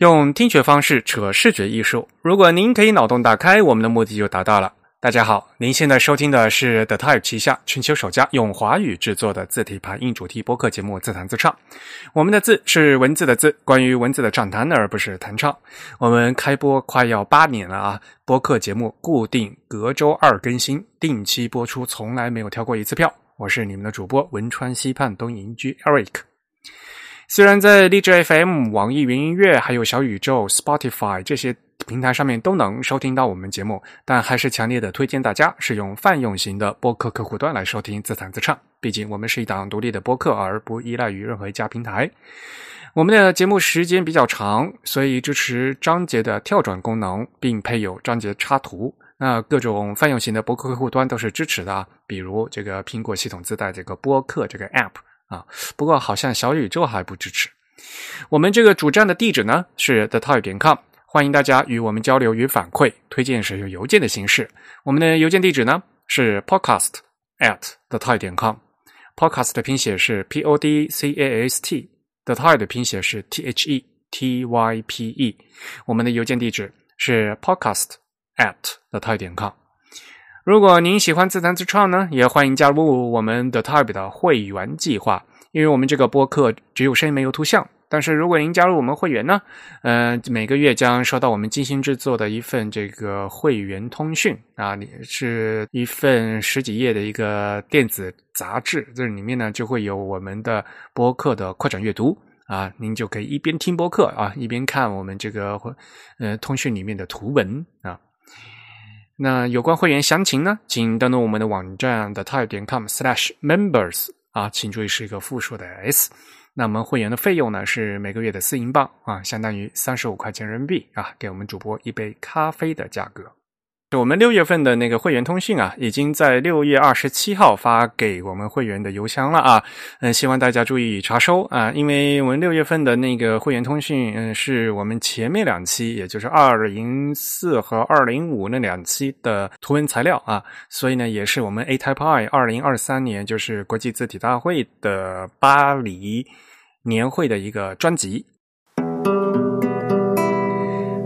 用听觉方式扯视觉艺术。如果您可以脑洞打开，我们的目的就达到了。大家好，您现在收听的是 The Type 旗下全球首家用华语制作的字体排印主题播客节目《自弹自唱》。我们的字是文字的字，关于文字的畅谈，而不是弹唱。我们开播快要八年了啊！播客节目固定隔周二更新，定期播出，从来没有跳过一次票。我是你们的主播汶川西畔东营居 Eric。虽然在荔枝 FM、网易云音乐、还有小宇宙、Spotify 这些平台上面都能收听到我们节目，但还是强烈的推荐大家使用泛用型的播客客户端来收听自弹自唱。毕竟我们是一档独立的播客，而不依赖于任何一家平台。我们的节目时间比较长，所以支持章节的跳转功能，并配有章节插图。那各种泛用型的播客客户端都是支持的，比如这个苹果系统自带这个播客这个 App。啊，不过好像小宇宙还不支持。我们这个主站的地址呢是 the toy 点 com，欢迎大家与我们交流与反馈，推荐使用邮件的形式。我们的邮件地址呢是 podcast at the toy 点 com，podcast 的拼写是 p o d c a s t，the toy 的拼写是 t h e t y p e。我们的邮件地址是 podcast at the toy 点 com。如果您喜欢自弹自唱呢，也欢迎加入我们的 Type 的会员计划。因为我们这个播客只有声音没有图像，但是如果您加入我们会员呢，呃，每个月将收到我们精心制作的一份这个会员通讯啊，是一份十几页的一个电子杂志，这里面呢就会有我们的播客的扩展阅读啊，您就可以一边听播客啊，一边看我们这个呃通讯里面的图文啊。那有关会员详情呢，请登录我们的网站的 type 点 com slash members 啊，请注意是一个复数的 s。那我们会员的费用呢是每个月的四英镑啊，相当于三十五块钱人民币啊，给我们主播一杯咖啡的价格。我们六月份的那个会员通讯啊，已经在六月二十七号发给我们会员的邮箱了啊。嗯，希望大家注意查收啊，因为我们六月份的那个会员通讯，嗯，是我们前面两期，也就是二零四和二零五那两期的图文材料啊，所以呢，也是我们 A Type I 二零二三年就是国际字体大会的巴黎年会的一个专辑。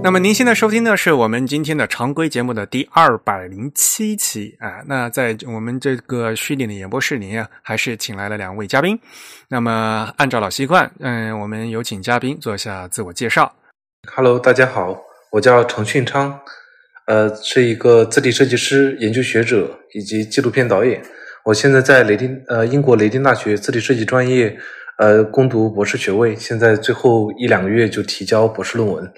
那么您现在收听的是我们今天的常规节目的第二百零七期啊。那在我们这个虚拟的演播室里啊，还是请来了两位嘉宾。那么按照老习惯，嗯，我们有请嘉宾做一下自我介绍。Hello，大家好，我叫程训昌，呃，是一个字体设计师、研究学者以及纪录片导演。我现在在雷丁呃英国雷丁大学字体设计专业呃攻读博士学位，现在最后一两个月就提交博士论文。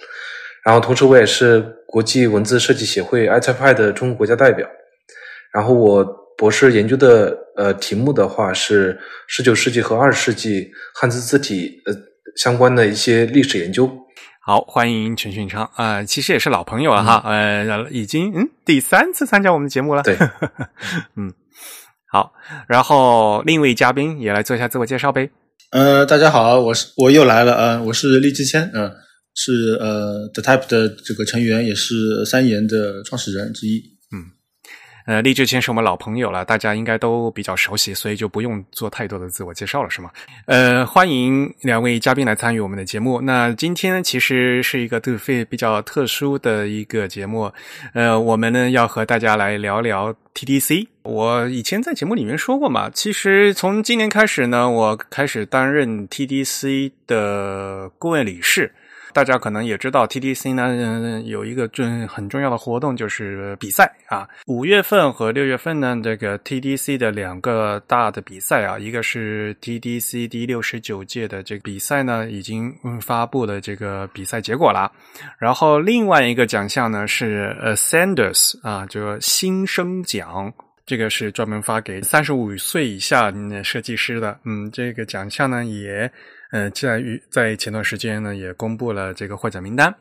然后，同时我也是国际文字设计协会 ITFI 的中国国家代表。然后，我博士研究的呃题目的话是十九世纪和二十世纪汉字字体呃相关的一些历史研究。好，欢迎陈训昌啊，其实也是老朋友了哈，呃，已经嗯第三次参加我们的节目了。对，嗯，好，然后另一位嘉宾也来做一下自我介绍呗。呃，大家好，我是我又来了，呃，我是厉志谦，嗯。是呃，The Type 的这个成员，也是三言的创始人之一。嗯，呃，励志谦是我们老朋友了，大家应该都比较熟悉，所以就不用做太多的自我介绍了，是吗？呃，欢迎两位嘉宾来参与我们的节目。那今天其实是一个对非比较特殊的一个节目，呃，我们呢要和大家来聊聊 TDC。我以前在节目里面说过嘛，其实从今年开始呢，我开始担任 TDC 的顾问理事。大家可能也知道，TDC 呢有一个重很重要的活动，就是比赛啊。五月份和六月份呢，这个 TDC 的两个大的比赛啊，一个是 TDC 第六十九届的这个比赛呢，已经发布了这个比赛结果了。然后另外一个奖项呢是 Ascenders 啊，就新生奖，这个是专门发给三十五岁以下设计师的。嗯，这个奖项呢也。呃，在于在前段时间呢，也公布了这个获奖名单。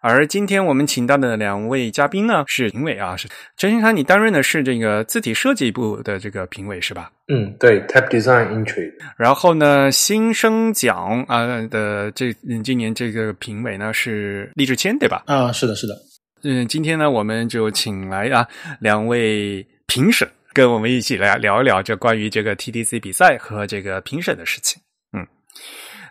而今天我们请到的两位嘉宾呢，是评委啊，是陈新康，你担任的是这个字体设计部的这个评委是吧？嗯，对，Type Design Entry。然后呢，新生奖啊的这今年这个评委呢是励志谦，对吧？啊，是的，是的。嗯，今天呢，我们就请来啊两位评审，跟我们一起来聊一聊这关于这个 TDC 比赛和这个评审的事情。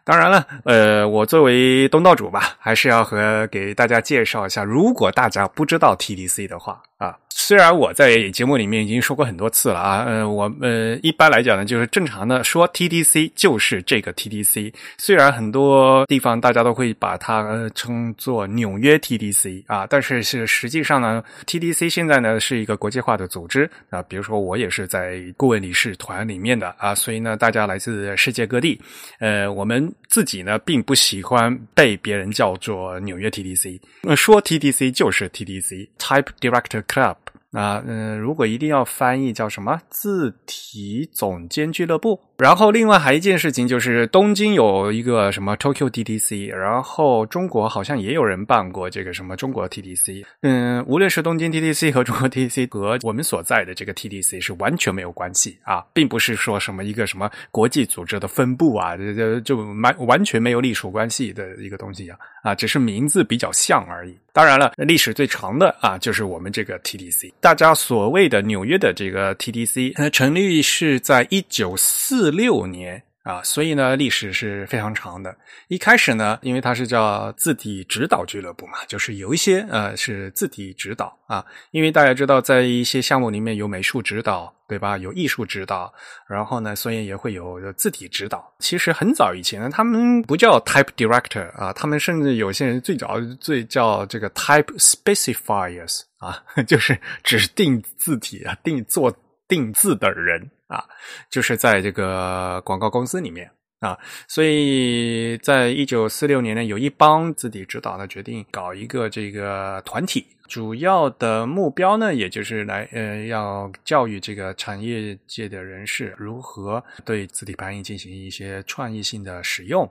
当然了，呃，我作为东道主吧，还是要和给大家介绍一下，如果大家不知道 TDC 的话。啊。虽然我在节目里面已经说过很多次了啊，呃，我呃一般来讲呢，就是正常的说 TDC 就是这个 TDC。虽然很多地方大家都会把它呃称作纽约 TDC 啊，但是是实际上呢，TDC 现在呢是一个国际化的组织啊。比如说我也是在顾问理事团里面的啊，所以呢，大家来自世界各地。呃，我们自己呢并不喜欢被别人叫做纽约 TDC，说 TDC 就是 TDC，Type Director Club。啊，嗯，如果一定要翻译，叫什么字体总监俱乐部？然后，另外还一件事情就是，东京有一个什么 Tokyo TDC，然后中国好像也有人办过这个什么中国 TDC。嗯，无论是东京 TDC 和中国 TDC 和我们所在的这个 TDC 是完全没有关系啊，并不是说什么一个什么国际组织的分部啊，这这就完完全没有隶属关系的一个东西啊，啊，只是名字比较像而已。当然了，历史最长的啊，就是我们这个 TDC。大家所谓的纽约的这个 TDC，呃，成立是在一九四。四六年啊，所以呢，历史是非常长的。一开始呢，因为它是叫字体指导俱乐部嘛，就是有一些呃是字体指导啊。因为大家知道，在一些项目里面有美术指导，对吧？有艺术指导，然后呢，所以也会有字体指导。其实很早以前呢，他们不叫 Type Director 啊，他们甚至有些人最早最叫这个 Type Specifiers 啊，就是指定字体啊，定做定字的人。啊，就是在这个广告公司里面啊，所以在一九四六年呢，有一帮字体指导呢决定搞一个这个团体，主要的目标呢，也就是来呃，要教育这个产业界的人士如何对字体排印进行一些创意性的使用。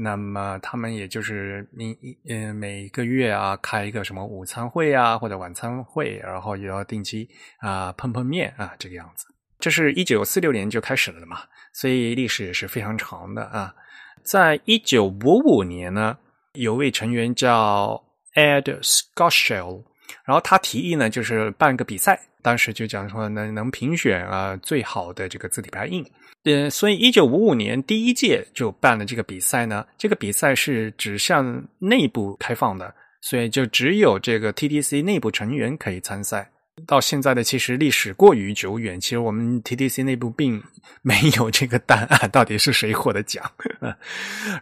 那么他们也就是一嗯每个月啊开一个什么午餐会啊或者晚餐会，然后也要定期啊碰碰面啊这个样子。这是一九四六年就开始了的嘛，所以历史也是非常长的啊。在一九五五年呢，有位成员叫 Ed Scotchell，然后他提议呢，就是办个比赛，当时就讲说能能评选啊最好的这个字体排印。嗯，所以一九五五年第一届就办了这个比赛呢。这个比赛是只向内部开放的，所以就只有这个 TDC 内部成员可以参赛。到现在的其实历史过于久远，其实我们 TDC 内部并 没有这个答案，到底是谁获得奖。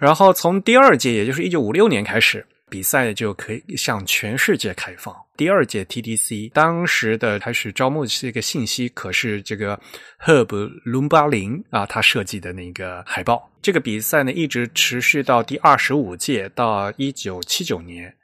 然后从第二届，也就是一九五六年开始，比赛就可以向全世界开放。第二届 TDC 当时的开始招募这个信息，可是这个赫布伦巴林啊，他设计的那个海报。这个比赛呢，一直持续到第二十五届，到一九七九年。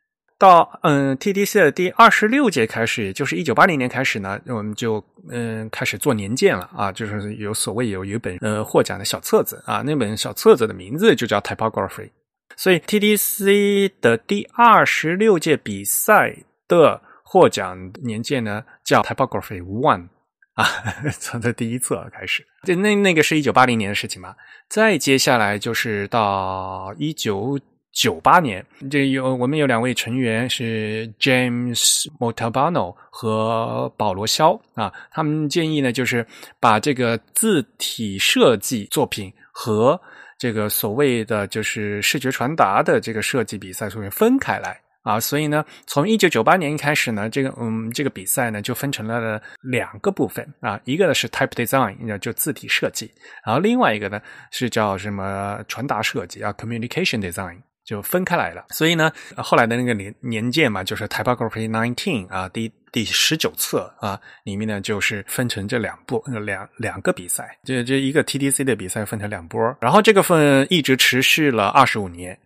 到嗯，TDC 的第二十六届开始，也就是一九八零年开始呢，我们就嗯开始做年鉴了啊，就是有所谓有有一本呃获奖的小册子啊，那本小册子的名字就叫 Typography，所以 TDC 的第二十六届比赛的获奖年鉴呢叫 Typography One 啊，从这第一册开始，就那那个是一九八零年的事情嘛，再接下来就是到一九。九八年，这有我们有两位成员是 James Motabano 和保罗肖啊，他们建议呢，就是把这个字体设计作品和这个所谓的就是视觉传达的这个设计比赛作品分开来啊，所以呢，从一九九八年开始呢，这个嗯，这个比赛呢就分成了两个部分啊，一个呢是 Type Design，就字体设计，然后另外一个呢是叫什么传达设计啊，Communication Design。就分开来了，所以呢，后来的那个年年鉴嘛，就是 Typography Nineteen 啊，第第十九册啊，里面呢就是分成这两部两两个比赛，这这一个 TDC 的比赛分成两波，然后这个分一直持续了二十五年，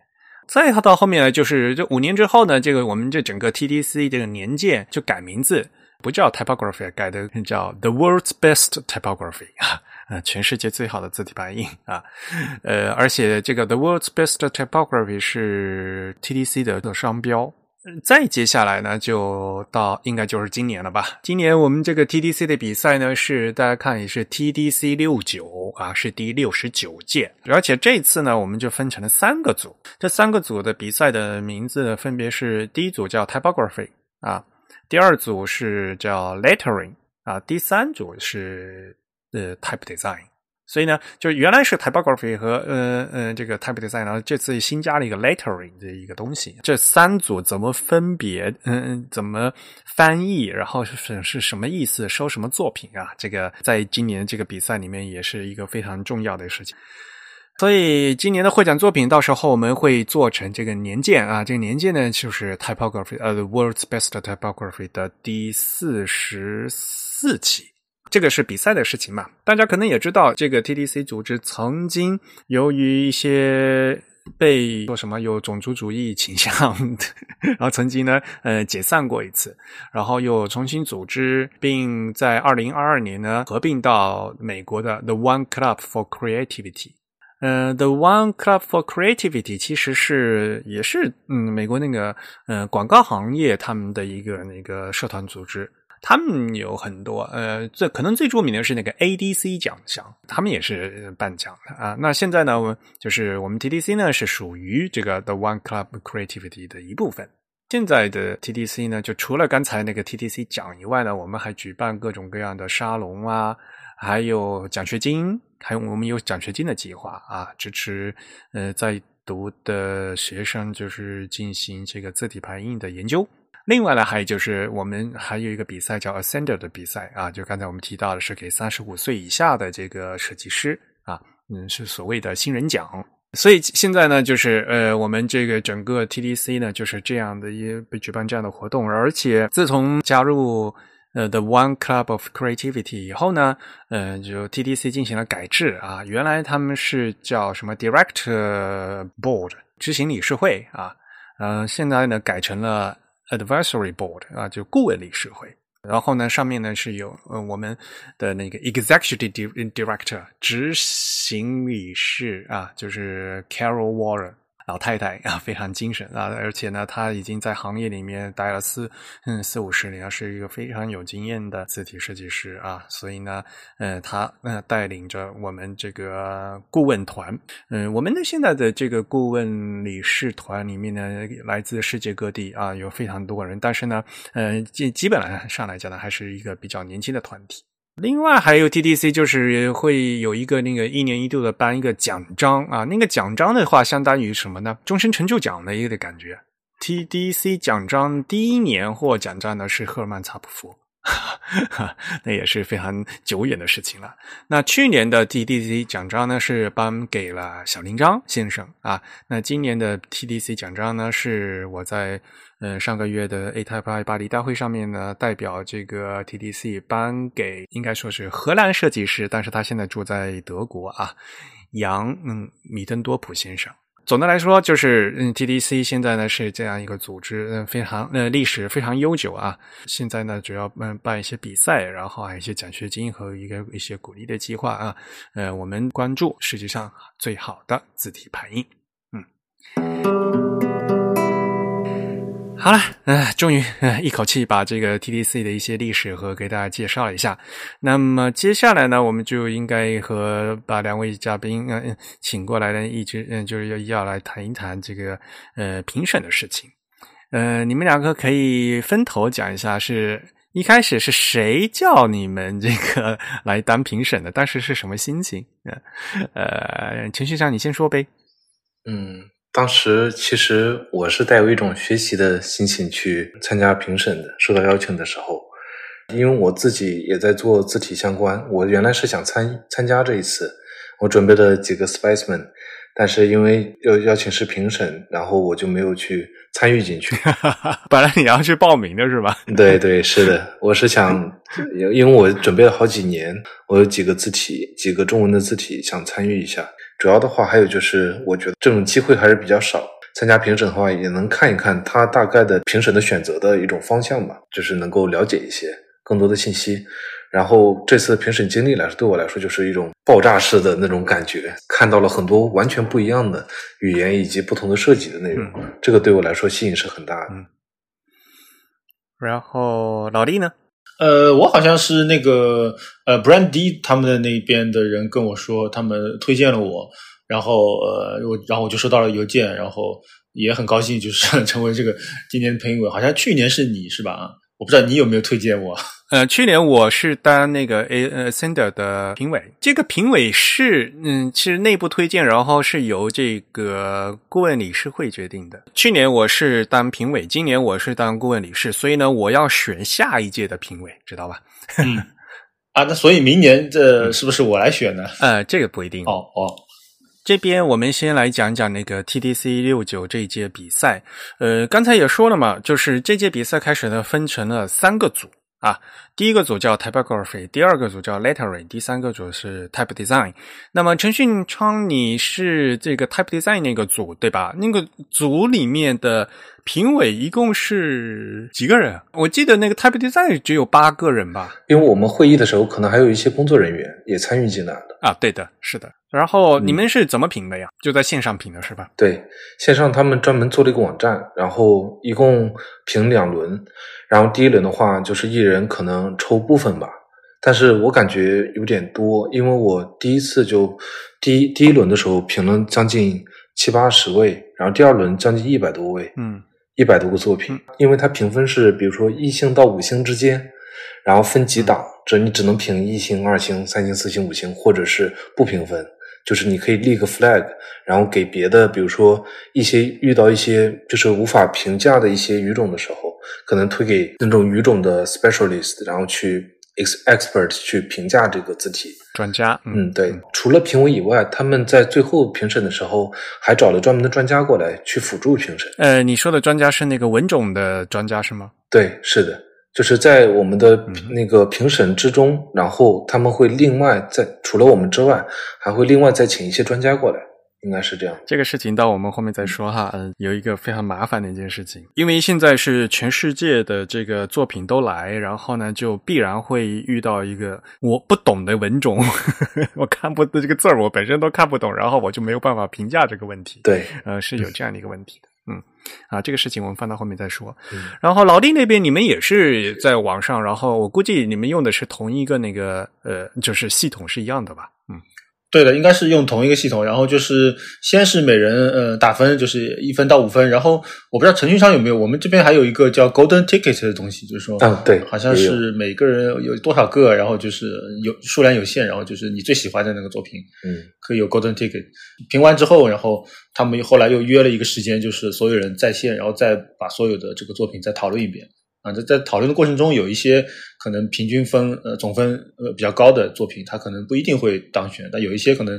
再到后面呢，就是这五年之后呢，这个我们这整个 TDC 这个年鉴就改名字，不叫 Typography，改的叫 The World's Best Typography 啊。啊，全世界最好的字体排印啊，呃，而且这个 The World's Best Typography 是 TDC 的商标。再接下来呢，就到应该就是今年了吧？今年我们这个 TDC 的比赛呢，是大家看也是 TDC 六九啊，是第六十九届。而且这次呢，我们就分成了三个组，这三个组的比赛的名字分别是：第一组叫 Typography 啊，第二组是叫 Lettering 啊，第三组是。呃，Type Design 所以呢，就原来是 typography 和呃呃这个 type design，然后这次新加了一个 lettering 的一个东西。这三组怎么分别？嗯嗯，怎么翻译？然后是是什么意思？收什么作品啊？这个在今年这个比赛里面也是一个非常重要的事情。所以今年的获奖作品，到时候我们会做成这个年鉴啊。这个年鉴呢，就是 typography，呃，World's Best Typography 的第四十四期。这个是比赛的事情嘛？大家可能也知道，这个 TDC 组织曾经由于一些被说什么有种族主义倾向，然后曾经呢呃解散过一次，然后又重新组织，并在二零二二年呢合并到美国的 The One Club for Creativity。呃，The One Club for Creativity 其实是也是嗯美国那个呃广告行业他们的一个那个社团组织。他们有很多，呃，最可能最著名的是那个 ADC 奖项，他们也是颁奖的啊。那现在呢，我就是我们 TDC 呢是属于这个 The One Club Creativity 的一部分。现在的 TDC 呢，就除了刚才那个 TDC 奖以外呢，我们还举办各种各样的沙龙啊，还有奖学金，还有我们有奖学金的计划啊，支持呃在读的学生就是进行这个字体排印的研究。另外呢，还有就是我们还有一个比赛叫 Ascender 的比赛啊，就刚才我们提到的是给三十五岁以下的这个设计师啊，嗯，是所谓的新人奖。所以现在呢，就是呃，我们这个整个 TDC 呢，就是这样的一被举办这样的活动，而且自从加入呃 The One Club of Creativity 以后呢，呃，就 TDC 进行了改制啊，原来他们是叫什么 Director Board 执行理事会啊，呃，现在呢改成了。Advisory Board 啊，就顾问理事会。然后呢，上面呢是有呃我们的那个 Executive Director 执行理事啊，就是 Carol Warren。老太太啊，非常精神啊，而且呢，她已经在行业里面待了四嗯四五十年，是一个非常有经验的字体设计师啊。所以呢，呃，她呃带领着我们这个顾问团，嗯，我们的现在的这个顾问理事团里面呢，来自世界各地啊，有非常多人，但是呢，呃，基基本上上来讲呢，还是一个比较年轻的团体。另外还有 TDC，就是会有一个那个一年一度的颁一个奖章啊，那个奖章的话，相当于什么呢？终身成就奖的一个感觉。TDC 奖章第一年获奖章的是赫尔曼·查普夫，那也是非常久远的事情了。那去年的 TDC 奖章呢是颁给了小林章先生啊，那今年的 TDC 奖章呢是我在。嗯，上个月的 A Type I 巴黎大会上面呢，代表这个 TDC 颁给应该说是荷兰设计师，但是他现在住在德国啊，杨嗯米登多普先生。总的来说，就是嗯 TDC 现在呢是这样一个组织，嗯非常呃历史非常悠久啊。现在呢主要嗯办一些比赛，然后还有一些奖学金和一个一些鼓励的计划啊。呃，我们关注世界上最好的字体排印，嗯。好了，嗯，终于一口气把这个 TDC 的一些历史和给大家介绍一下。那么接下来呢，我们就应该和把两位嘉宾嗯请过来呢，一直嗯就是要要来谈一谈这个呃评审的事情。呃，你们两个可以分头讲一下，是一开始是谁叫你们这个来当评审的？当时是什么心情？呃，陈旭章，你先说呗。嗯。当时其实我是带有一种学习的心情去参加评审的，受到邀请的时候，因为我自己也在做字体相关，我原来是想参参加这一次，我准备了几个 specimen，但是因为要邀请是评审，然后我就没有去参与进去。本来你要去报名的是吧？对对，是的，我是想，因为我准备了好几年，我有几个字体，几个中文的字体想参与一下。主要的话，还有就是，我觉得这种机会还是比较少。参加评审的话，也能看一看他大概的评审的选择的一种方向吧，就是能够了解一些更多的信息。然后这次评审经历来说，对我来说就是一种爆炸式的那种感觉，看到了很多完全不一样的语言以及不同的设计的内容，这个对我来说吸引是很大的。然后老弟呢？呃，我好像是那个呃，Brand D 他们的那边的人跟我说，他们推荐了我，然后呃，我然后我就收到了邮件，然后也很高兴，就是 成为这个今年的评委。好像去年是你是吧？我不知道你有没有推荐我？呃，去年我是当那个 A 呃 Sender 的评委，这个评委是嗯，其实内部推荐，然后是由这个顾问理事会决定的。去年我是当评委，今年我是当顾问理事，所以呢，我要选下一届的评委，知道吧？嗯，啊，那所以明年这是不是我来选呢？呃，这个不一定哦哦。这边我们先来讲讲那个 TDC 六九这一届比赛。呃，刚才也说了嘛，就是这届比赛开始呢，分成了三个组。啊，第一个组叫 Typography，第二个组叫 Lettering，第三个组是 Type Design。那么陈训昌，你是这个 Type Design 那个组对吧？那个组里面的评委一共是几个人？我记得那个 Type Design 只有八个人吧？因为我们会议的时候，可能还有一些工作人员也参与进来的。啊，对的，是的。然后你们是怎么评的呀？就在线上评的是吧？对，线上他们专门做了一个网站，然后一共评两轮。然后第一轮的话，就是一人可能抽部分吧，但是我感觉有点多，因为我第一次就第一第一轮的时候评了将近七八十位，然后第二轮将近一百多位，嗯，一百多个作品，因为它评分是比如说一星到五星之间，然后分几档，这你只能评一星、二星、三星、四星、五星，或者是不评分。就是你可以立个 flag，然后给别的，比如说一些遇到一些就是无法评价的一些语种的时候，可能推给那种语种的 specialist，然后去 ex expert 去评价这个字体专家。嗯，对。除了评委以外，他们在最后评审的时候还找了专门的专家过来去辅助评审。呃，你说的专家是那个文种的专家是吗？对，是的。就是在我们的那个评审之中，然后他们会另外在除了我们之外，还会另外再请一些专家过来，应该是这样。这个事情到我们后面再说哈。嗯，有一个非常麻烦的一件事情，因为现在是全世界的这个作品都来，然后呢，就必然会遇到一个我不懂的文种，我看不懂这个字儿，我本身都看不懂，然后我就没有办法评价这个问题。对，呃，是有这样的一个问题的。嗯，啊，这个事情我们放到后面再说。然后老弟那边你们也是在网上，然后我估计你们用的是同一个那个呃，就是系统是一样的吧？嗯。对的，应该是用同一个系统，然后就是先是每人呃打分，就是一分到五分，然后我不知道程序上有没有，我们这边还有一个叫 Golden Ticket 的东西，就是说，嗯，对，好像是每个人有多少个，然后就是有数量有限，然后就是你最喜欢的那个作品，嗯，可以有 Golden Ticket。评完之后，然后他们后来又约了一个时间，就是所有人在线，然后再把所有的这个作品再讨论一遍。啊，在在讨论的过程中，有一些可能平均分呃总分呃比较高的作品，它可能不一定会当选；但有一些可能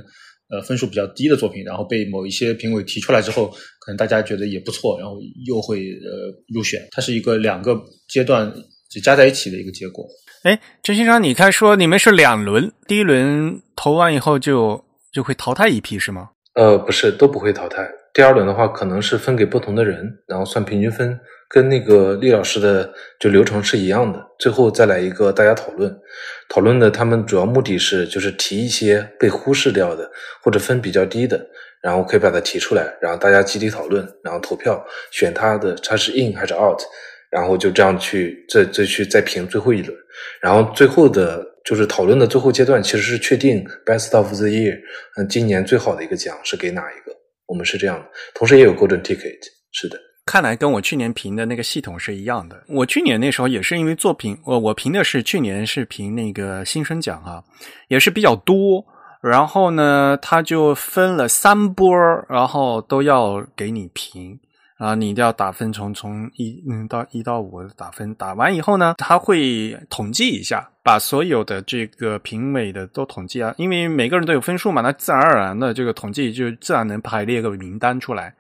呃分数比较低的作品，然后被某一些评委提出来之后，可能大家觉得也不错，然后又会呃入选。它是一个两个阶段加在一起的一个结果。哎，陈先生，你看说你们是两轮，第一轮投完以后就就会淘汰一批是吗？呃，不是，都不会淘汰。第二轮的话，可能是分给不同的人，然后算平均分。跟那个厉老师的就流程是一样的，最后再来一个大家讨论，讨论的他们主要目的是就是提一些被忽视掉的或者分比较低的，然后可以把它提出来，然后大家集体讨论，然后投票选他的他是 in 还是 out，然后就这样去再再去再评最后一轮，然后最后的就是讨论的最后阶段其实是确定 best of the year，嗯，今年最好的一个奖是给哪一个？我们是这样的，同时也有 golden ticket，是的。看来跟我去年评的那个系统是一样的。我去年那时候也是因为作品，我我评的是去年是评那个新生奖啊，也是比较多。然后呢，他就分了三波，然后都要给你评啊，你一定要打分，从从一嗯到一到五打分。打完以后呢，他会统计一下，把所有的这个评委的都统计啊，因为每个人都有分数嘛，那自然而然的这个统计就自然能排列个名单出来。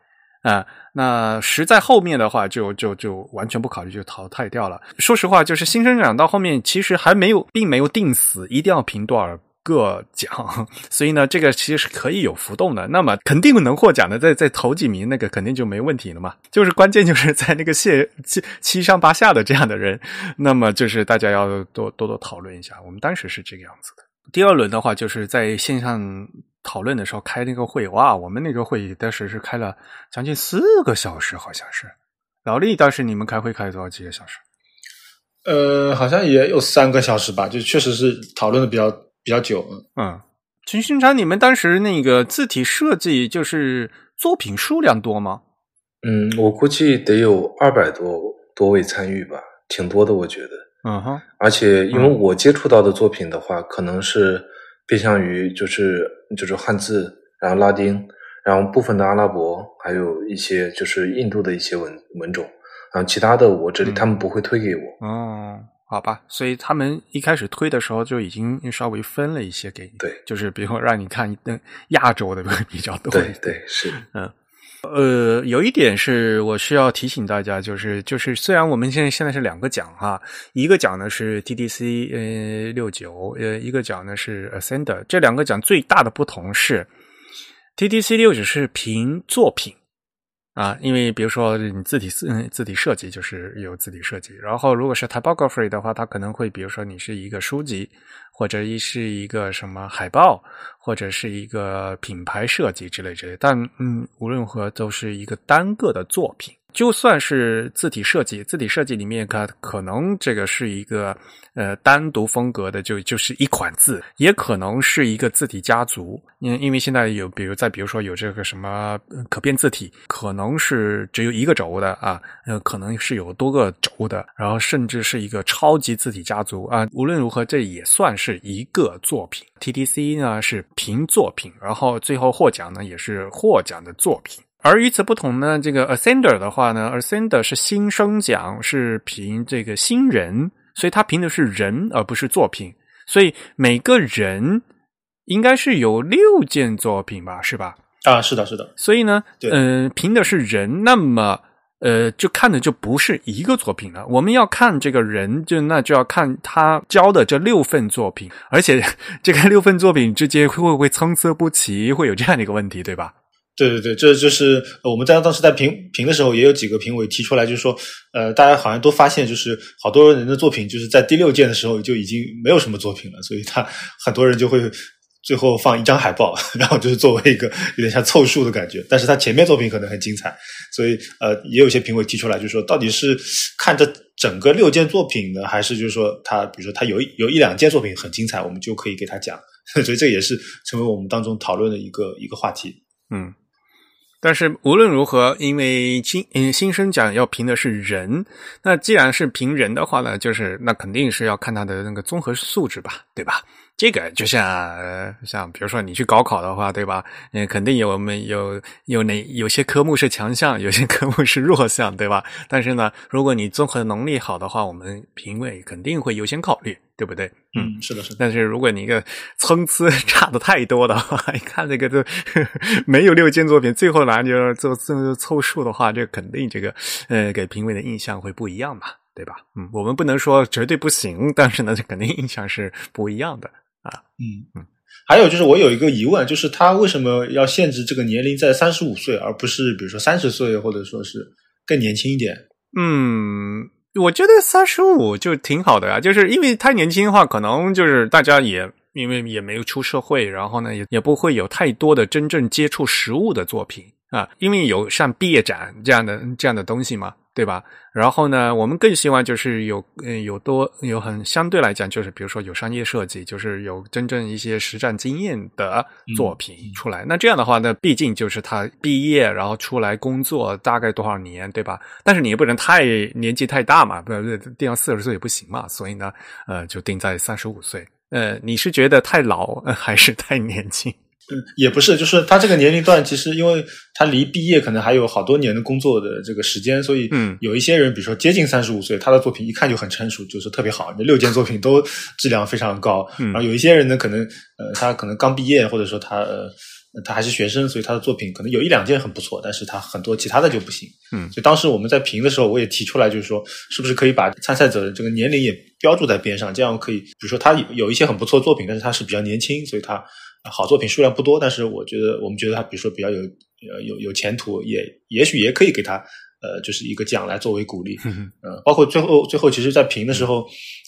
啊，那实在后面的话，就就就完全不考虑，就淘汰掉了。说实话，就是新生长到后面其实还没有，并没有定死一定要评多少个奖，所以呢，这个其实是可以有浮动的。那么肯定能获奖的，在在头几名那个肯定就没问题了嘛。就是关键就是在那个谢七七上八下的这样的人，那么就是大家要多多多讨论一下。我们当时是这个样子的。第二轮的话，就是在线上。讨论的时候开那个会，哇，我们那个会议当时是开了将近四个小时，好像是。老李当时你们开会开了多少几个小时？呃，好像也有三个小时吧，就确实是讨论的比较比较久。嗯，陈新昌，你们当时那个字体设计就是作品数量多吗？嗯，我估计得有二百多多位参与吧。挺多的，我觉得。嗯哼，而且因为我接触到的作品的话，可能是偏向于就是就是汉字，然后拉丁，然后部分的阿拉伯，还有一些就是印度的一些文文种，然后其他的我这里他们不会推给我。哦，好吧，所以他们一开始推的时候就已经稍微分了一些给你，对，就是比如让你看嗯亚洲的比较多，对对是，嗯。呃，有一点是我需要提醒大家，就是就是虽然我们现在现在是两个奖哈，一个奖呢是 TDC 呃六九，呃一个奖呢是 Ascender，这两个奖最大的不同是 TDC 六九是凭作品啊，因为比如说你字体字字体设计就是有字体设计，然后如果是 Typography 的话，它可能会比如说你是一个书籍。或者一是一个什么海报，或者是一个品牌设计之类之类，但嗯，无论如何都是一个单个的作品。就算是字体设计，字体设计里面它可能这个是一个呃单独风格的，就就是一款字，也可能是一个字体家族。因因为现在有，比如再比如说有这个什么可变字体，可能是只有一个轴的啊，呃，可能是有多个轴的，然后甚至是一个超级字体家族啊。无论如何，这也算是一个作品。TTC 呢是评作品，然后最后获奖呢也是获奖的作品。而与此不同呢，这个 Ascender 的话呢，Ascender 是新生奖，是评这个新人，所以他评的是人而不是作品，所以每个人应该是有六件作品吧，是吧？啊，是的，是的。所以呢，嗯，评的是人，那么呃，就看的就不是一个作品了。我们要看这个人，就那就要看他交的这六份作品，而且这个六份作品之间会不会参差不齐，会有这样的一个问题，对吧？对对对，这就是我们在当时在评评的时候，也有几个评委提出来，就是说，呃，大家好像都发现，就是好多人的作品，就是在第六件的时候就已经没有什么作品了，所以他很多人就会最后放一张海报，然后就是作为一个有点像凑数的感觉。但是他前面作品可能很精彩，所以呃，也有些评委提出来，就是说，到底是看着整个六件作品呢，还是就是说他，比如说他有有一两件作品很精彩，我们就可以给他讲。所以这也是成为我们当中讨论的一个一个话题。嗯。但是无论如何，因为新嗯新生奖要评的是人，那既然是评人的话呢，就是那肯定是要看他的那个综合素质吧，对吧？这个就像像比如说你去高考的话，对吧？嗯，肯定有我们有有哪有些科目是强项，有些科目是弱项，对吧？但是呢，如果你综合能力好的话，我们评委肯定会优先考虑，对不对？嗯，是的，是的。但是如果你一个参差 差的太多的话，一看这个都 没有六件作品，最后拿就做做凑数的话，这肯定这个呃给评委的印象会不一样嘛，对吧？嗯，我们不能说绝对不行，但是呢，这肯定印象是不一样的。啊，嗯嗯，还有就是我有一个疑问，就是他为什么要限制这个年龄在三十五岁，而不是比如说三十岁，或者说是更年轻一点？嗯，我觉得三十五就挺好的呀，就是因为太年轻的话，可能就是大家也因为也没有出社会，然后呢也也不会有太多的真正接触实物的作品。啊，因为有像毕业展这样的这样的东西嘛。对吧？然后呢，我们更希望就是有嗯有多有很相对来讲，就是比如说有商业设计，就是有真正一些实战经验的作品出来。那这样的话呢，毕竟就是他毕业然后出来工作大概多少年，对吧？但是你也不能太年纪太大嘛，不定到四十岁也不行嘛。所以呢，呃，就定在三十五岁。呃，你是觉得太老还是太年轻？嗯，也不是，就是他这个年龄段，其实因为他离毕业可能还有好多年的工作的这个时间，所以嗯，有一些人，比如说接近三十五岁，他的作品一看就很成熟，就是特别好，那六件作品都质量非常高。然后有一些人呢，可能呃，他可能刚毕业，或者说他呃，他还是学生，所以他的作品可能有一两件很不错，但是他很多其他的就不行。嗯，所以当时我们在评的时候，我也提出来，就是说，是不是可以把参赛者的这个年龄也标注在边上，这样可以，比如说他有一些很不错作品，但是他是比较年轻，所以他。好作品数量不多，但是我觉得我们觉得他，比如说比较有呃有有前途，也也许也可以给他呃就是一个奖来作为鼓励。嗯，包括最后最后，其实，在评的时候，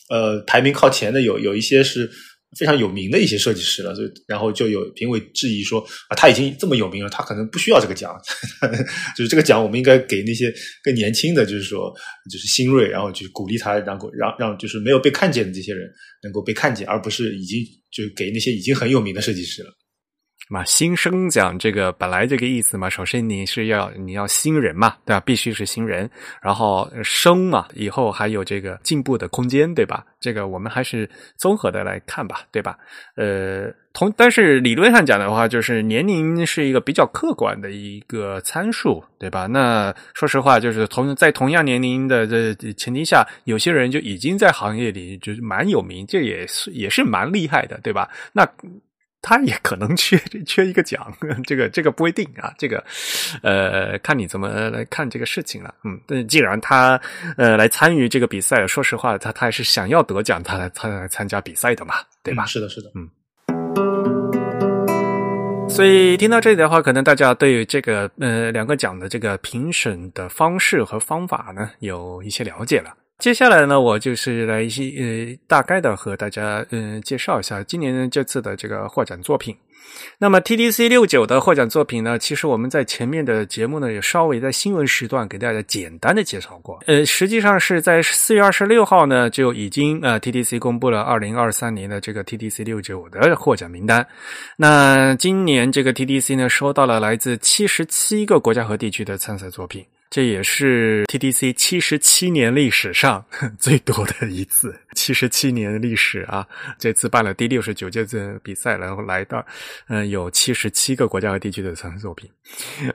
呃，排名靠前的有有一些是非常有名的一些设计师了，就然后就有评委质疑说啊，他已经这么有名了，他可能不需要这个奖，就是这个奖我们应该给那些更年轻的，就是说就是新锐，然后去鼓励他，然后让让就是没有被看见的这些人能够被看见，而不是已经。就给那些已经很有名的设计师了。嘛，新生奖这个本来这个意思嘛，首先你是要你要新人嘛，对吧？必须是新人，然后生嘛，以后还有这个进步的空间，对吧？这个我们还是综合的来看吧，对吧？呃，同但是理论上讲的话，就是年龄是一个比较客观的一个参数，对吧？那说实话，就是同在同样年龄的这前提下，有些人就已经在行业里就是蛮有名，这也是也是蛮厉害的，对吧？那。他也可能缺 缺一个奖，这个这个不一定啊，这个呃看你怎么来看这个事情了。嗯，但既然他呃来参与这个比赛，说实话，他他还是想要得奖，他来他来参加比赛的嘛，对吧？是的，是的，嗯。所以听到这里的话，可能大家对这个呃两个奖的这个评审的方式和方法呢有一些了解了。接下来呢，我就是来一些呃，大概的和大家嗯介绍一下今年这次的这个获奖作品。那么 TDC 六九的获奖作品呢，其实我们在前面的节目呢也稍微在新闻时段给大家简单的介绍过。呃，实际上是在四月二十六号呢就已经呃 TDC 公布了二零二三年的这个 TDC 六九的获奖名单。那今年这个 TDC 呢收到了来自七十七个国家和地区的参赛作品。这也是 TDC 七十七年历史上 最多的一次，七十七年历史啊！这次办了第六十九届的比赛，然后来到，嗯，有七十七个国家和地区的参赛作品，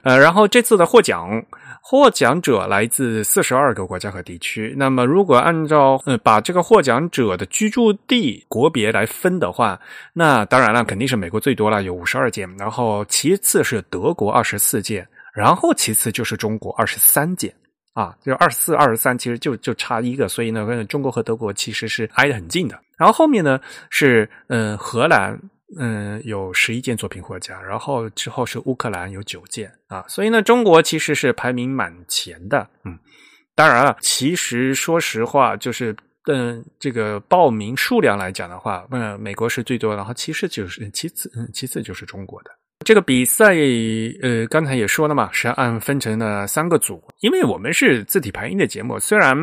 呃，然后这次的获奖获奖者来自四十二个国家和地区。那么，如果按照呃把这个获奖者的居住地国别来分的话，那当然了，肯定是美国最多了，有五十二件，然后其次是德国二十四件。然后其次就是中国二十三件啊，就二十四、二十三，其实就就差一个，所以呢，中国和德国其实是挨得很近的。然后后面呢是嗯荷兰嗯有十一件作品获奖，然后之后是乌克兰有九件啊，所以呢中国其实是排名满前的。嗯，当然了，其实说实话，就是嗯这个报名数量来讲的话，嗯美国是最多，然后其实就是其次嗯其次就是中国的。这个比赛，呃，刚才也说了嘛，是按分成了三个组。因为我们是字体排音的节目，虽然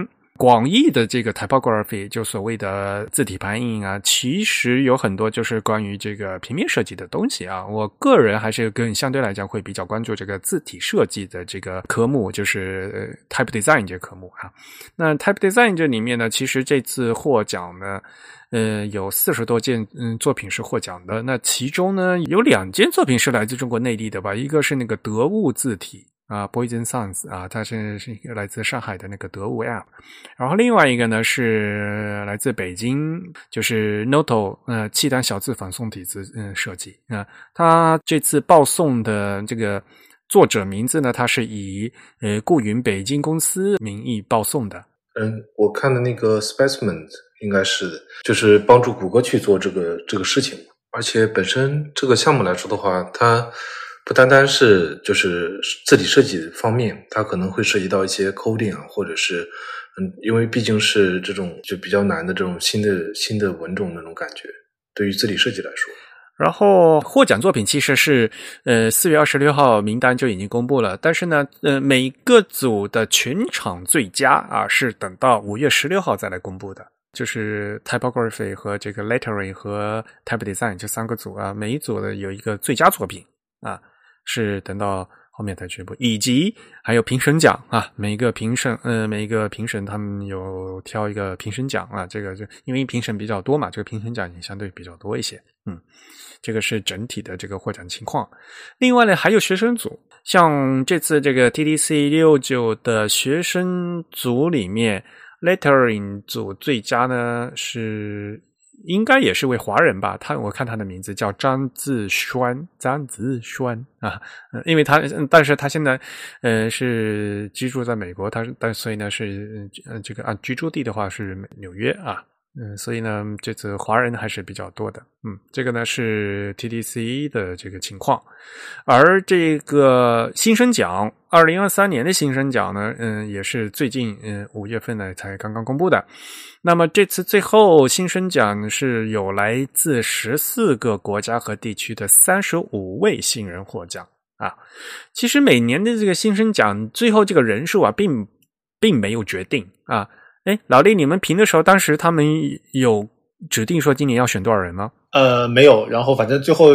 广义的这个 typography 就所谓的字体排印啊，其实有很多就是关于这个平面设计的东西啊。我个人还是更相对来讲会比较关注这个字体设计的这个科目，就是 type design 这科目啊。那 type design 这里面呢，其实这次获奖呢。呃，有四十多件嗯作品是获奖的，那其中呢有两件作品是来自中国内地的吧，一个是那个得物字体啊，Poison Sounds 啊，它是是一个来自上海的那个得物 App，然后另外一个呢是来自北京，就是 Noto 呃契丹小字仿宋体字嗯设计啊，它这次报送的这个作者名字呢，它是以呃顾云北京公司名义报送的。嗯，我看的那个 Specimen。应该是，就是帮助谷歌去做这个这个事情，而且本身这个项目来说的话，它不单单是就是字体设计方面，它可能会涉及到一些 coding 啊，或者是嗯，因为毕竟是这种就比较难的这种新的新的文种那种感觉，对于字体设计来说。然后获奖作品其实是，呃，四月二十六号名单就已经公布了，但是呢，呃，每个组的全场最佳啊，是等到五月十六号再来公布的。就是 typography 和这个 lettering 和 type design 这三个组啊，每一组的有一个最佳作品啊，是等到后面才宣布，以及还有评审奖啊，每一个评审，呃，每一个评审他们有挑一个评审奖啊，这个就因为评审比较多嘛，这个评审奖也相对比较多一些，嗯，这个是整体的这个获奖情况。另外呢，还有学生组，像这次这个 TDC 六九的学生组里面。Lettering 组最佳呢是应该也是位华人吧？他我看他的名字叫张志栓，张志栓啊，因为他但是他现在呃是居住在美国，他但所以呢是呃这个按居住地的话是纽约啊。嗯，所以呢，这次华人还是比较多的。嗯，这个呢是 TDC 的这个情况，而这个新生奖，二零二三年的新生奖呢，嗯，也是最近嗯五月份呢才刚刚公布的。那么这次最后新生奖是有来自十四个国家和地区的三十五位新人获奖啊。其实每年的这个新生奖最后这个人数啊，并并没有决定啊。哎，老李，你们评的时候，当时他们有指定说今年要选多少人吗？呃，没有。然后反正最后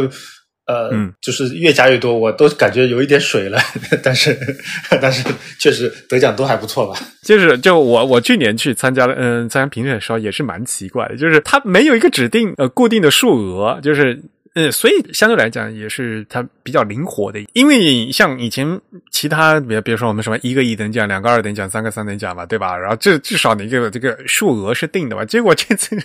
呃，嗯就是越加越多，我都感觉有一点水了。但是，但是确实得奖都还不错吧？就是就我我去年去参加了嗯参加评审的时候也是蛮奇怪的，就是他没有一个指定呃固定的数额，就是呃所以相对来讲也是它比较灵活的，因为像以前其他比比如说我们什么一个一等奖、两个二等奖、三个三等奖嘛，对吧？然后这至少你这个这个数额是定的嘛，结果这次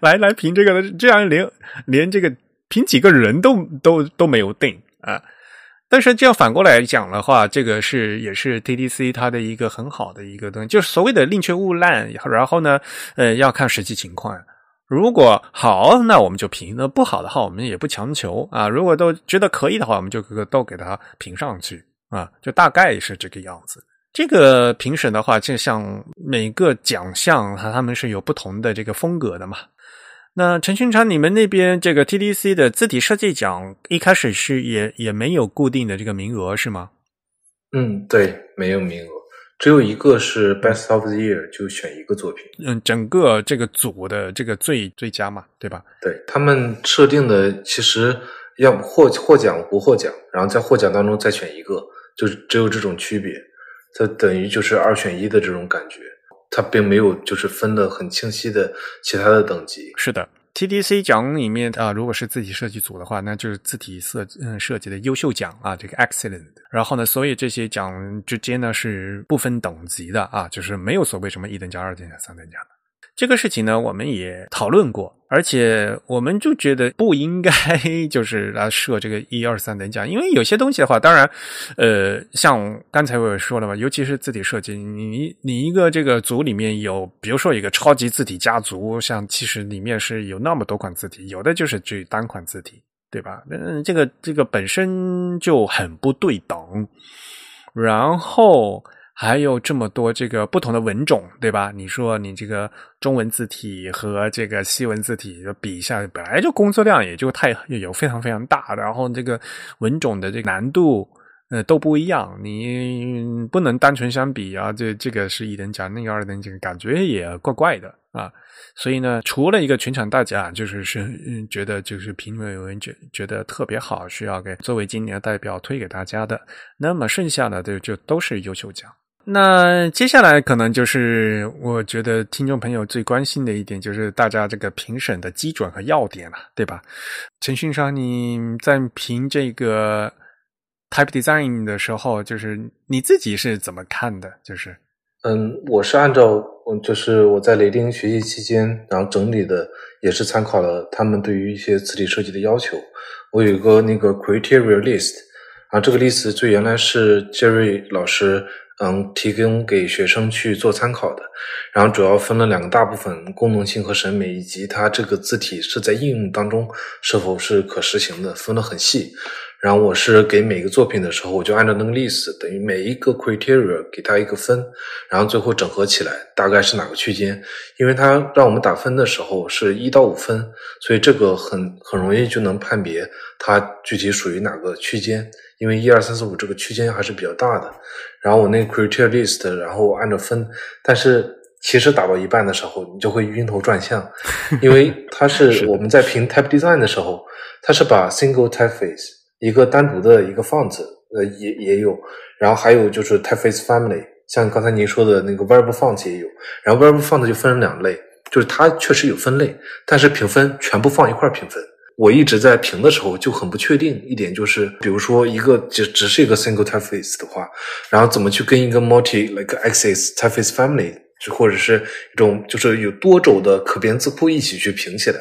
来来评这个的，这样连连这个评几个人都都都没有定啊。但是这样反过来讲的话，这个是也是 TDC 它的一个很好的一个东西，就是所谓的宁缺毋滥。然后呢，呃，要看实际情况。如果好，那我们就评；那不好的话，我们也不强求啊。如果都觉得可以的话，我们就都给它评上去啊。就大概是这个样子。这个评审的话，就像每个奖项，它他们是有不同的这个风格的嘛。那陈勋昌，你们那边这个 TDC 的字体设计奖一开始是也也没有固定的这个名额是吗？嗯，对，没有名额，只有一个是 Best of the Year，就选一个作品。嗯，整个这个组的这个最最佳嘛，对吧？对他们设定的，其实要获获奖不获奖，然后在获奖当中再选一个，就是只有这种区别，它等于就是二选一的这种感觉。它并没有就是分的很清晰的其他的等级。是的，TDC 奖里面啊，如果是字体设计组的话，那就是字体设嗯设计的优秀奖啊，这个 Excellent。然后呢，所以这些奖之间呢是不分等级的啊，就是没有所谓什么一等奖、二等奖、三等奖的。这个事情呢，我们也讨论过，而且我们就觉得不应该就是来设这个一二三等奖，因为有些东西的话，当然，呃，像刚才我也说了嘛，尤其是字体设计，你你一个这个组里面有，比如说一个超级字体家族，像其实里面是有那么多款字体，有的就是只单款字体，对吧？嗯，这个这个本身就很不对等，然后。还有这么多这个不同的文种，对吧？你说你这个中文字体和这个西文字体就比一下，本来就工作量也就太有非常非常大，然后这个文种的这个难度呃都不一样，你不能单纯相比啊。这这个是一等奖，那个二等奖，感觉也怪怪的啊。所以呢，除了一个全场大奖，就是是觉得就是评委委员觉觉得特别好，需要给作为今年的代表推给大家的，那么剩下的就就都是优秀奖。那接下来可能就是我觉得听众朋友最关心的一点，就是大家这个评审的基准和要点了，对吧？陈勋商，你在评这个 Type Design 的时候，就是你自己是怎么看的？就是嗯，我是按照嗯，就是我在雷丁学习期间，然后整理的，也是参考了他们对于一些字体设计的要求。我有一个那个 Criteria List，啊，这个 list 最原来是 Jerry 老师。嗯，提供给学生去做参考的。然后主要分了两个大部分：功能性和审美，以及它这个字体是在应用当中是否是可实行的，分得很细。然后我是给每个作品的时候，我就按照那个 list，等于每一个 criteria 给它一个分，然后最后整合起来，大概是哪个区间？因为它让我们打分的时候是一到五分，所以这个很很容易就能判别它具体属于哪个区间。因为一二三四五这个区间还是比较大的。然后我那个 criteria list，然后按照分，但是其实打到一半的时候，你就会晕头转向，因为 它是我们在评 type design 的时候，它是把 single typeface。一个单独的一个 font，呃，也也有，然后还有就是 typeface family，像刚才您说的那个 variable font 也有，然后 variable font 就分成两类，就是它确实有分类，但是评分全部放一块评分。我一直在评的时候就很不确定一点，就是比如说一个只只是一个 single typeface 的话，然后怎么去跟一个 multi like axis typeface family，就或者是一种就是有多轴的可变字库一起去评起来。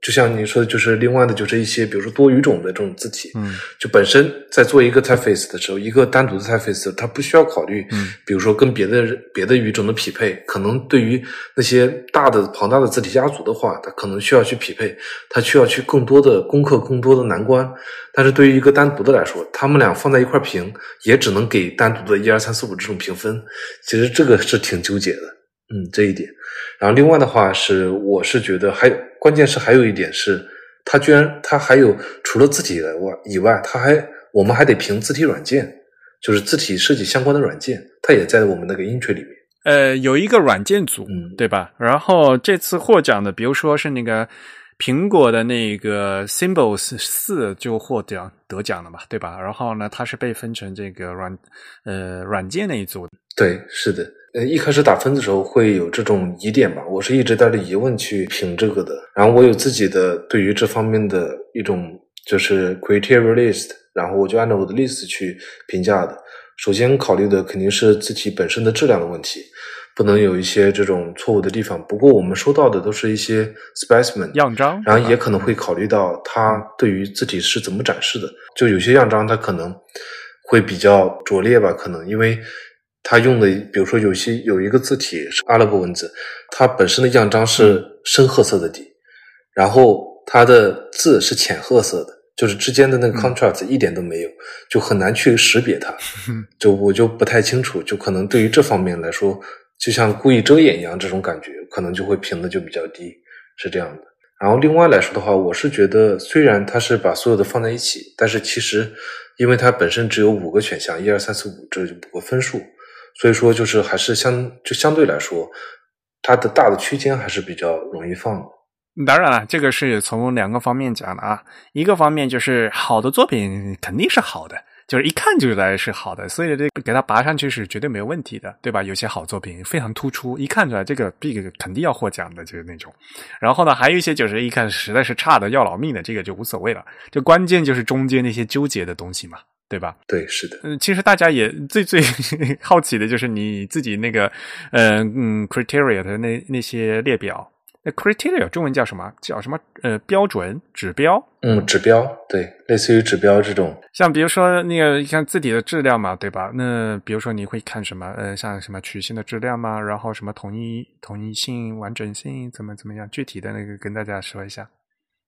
就像你说的，就是另外的，就是一些比如说多语种的这种字体，嗯，就本身在做一个 typeface 的时候，一个单独的 typeface，它不需要考虑，嗯，比如说跟别的别的语种的匹配，可能对于那些大的庞大的字体家族的话，它可能需要去匹配，它需要去更多的攻克更多的难关。但是对于一个单独的来说，他们俩放在一块评，也只能给单独的一二三四五这种评分。其实这个是挺纠结的，嗯，这一点。然后另外的话是，我是觉得还关键是还有一点是，他居然他还有除了字体的外以外，他还我们还得评字体软件，就是字体设计相关的软件，它也在我们那个 entry 里面。呃，有一个软件组，嗯，对吧？然后这次获奖的，比如说是那个苹果的那个 Symbols 四就获奖得奖了嘛，对吧？然后呢，它是被分成这个软呃软件那一组。对，是的。呃，一开始打分的时候会有这种疑点吧，我是一直带着疑问去评这个的。然后我有自己的对于这方面的一种就是 criteria list，然后我就按照我的 list 去评价的。首先考虑的肯定是字体本身的质量的问题。不能有一些这种错误的地方。不过我们收到的都是一些 specimen 样章，然后也可能会考虑到它对于字体是怎么展示的。就有些样章它可能会比较拙劣吧，可能因为它用的，比如说有些有一个字体是阿拉伯文字，它本身的样章是深褐色的底，然后它的字是浅褐色的，就是之间的那个 contrast 一点都没有，就很难去识别它。就我就不太清楚，就可能对于这方面来说。就像故意遮掩一样，这种感觉可能就会评的就比较低，是这样的。然后另外来说的话，我是觉得虽然它是把所有的放在一起，但是其实因为它本身只有五个选项，一二三四五这五个分数，所以说就是还是相就相对来说，它的大的区间还是比较容易放的。当然了，这个是从两个方面讲的啊，一个方面就是好的作品肯定是好的。就是一看就知道是好的，所以这给它拔上去是绝对没有问题的，对吧？有些好作品非常突出，一看出来这个 Big 肯定要获奖的，就是那种。然后呢，还有一些就是一看实在是差的要老命的，这个就无所谓了。就关键就是中间那些纠结的东西嘛，对吧？对，是的。嗯，其实大家也最 最好奇的就是你自己那个，嗯嗯，criteria 的那那些列表。那 criteria 中文叫什么？叫什么？呃，标准指标？嗯，指标对，类似于指标这种。像比如说那个像字体的质量嘛，对吧？那比如说你会看什么？呃，像什么曲线的质量嘛，然后什么统一统一性、完整性怎么怎么样？具体的那个跟大家说一下。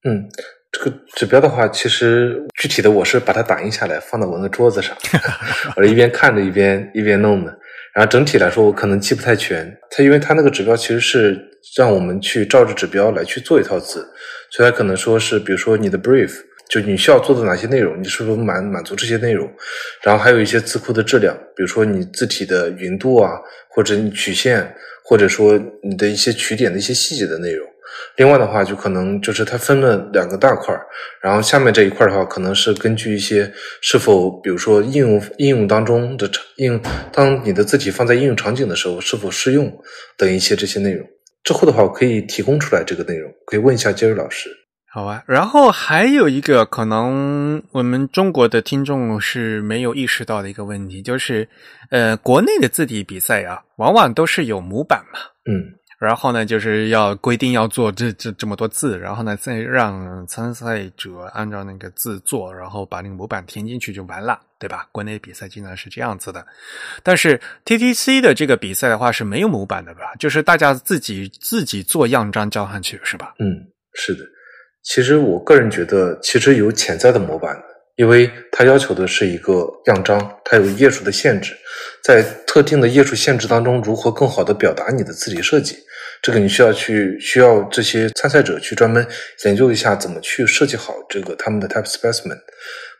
嗯，这个指标的话，其实具体的我是把它打印下来放到我的桌子上，我一边看着一边一边弄的。然后整体来说，我可能记不太全。它因为它那个指标其实是让我们去照着指标来去做一套字，所以它可能说是，比如说你的 brief，就你需要做的哪些内容，你是不是满满足这些内容？然后还有一些字库的质量，比如说你字体的匀度啊，或者你曲线，或者说你的一些曲点的一些细节的内容。另外的话，就可能就是它分了两个大块儿，然后下面这一块的话，可能是根据一些是否，比如说应用应用当中的应，当你的字体放在应用场景的时候是否适用等一些这些内容。之后的话，我可以提供出来这个内容，可以问一下杰瑞老师。好啊，然后还有一个可能我们中国的听众是没有意识到的一个问题，就是呃，国内的字体比赛啊，往往都是有模板嘛，嗯。然后呢，就是要规定要做这这这么多字，然后呢，再让参赛者按照那个字做，然后把那个模板填进去就完了，对吧？国内比赛经常是这样子的，但是 TTC 的这个比赛的话是没有模板的吧？就是大家自己自己做样章交上去，是吧？嗯，是的。其实我个人觉得，其实有潜在的模板的，因为它要求的是一个样章，它有页数的限制，在特定的页数限制当中，如何更好的表达你的字体设计？这个你需要去需要这些参赛者去专门研究一下怎么去设计好这个他们的 type specimen。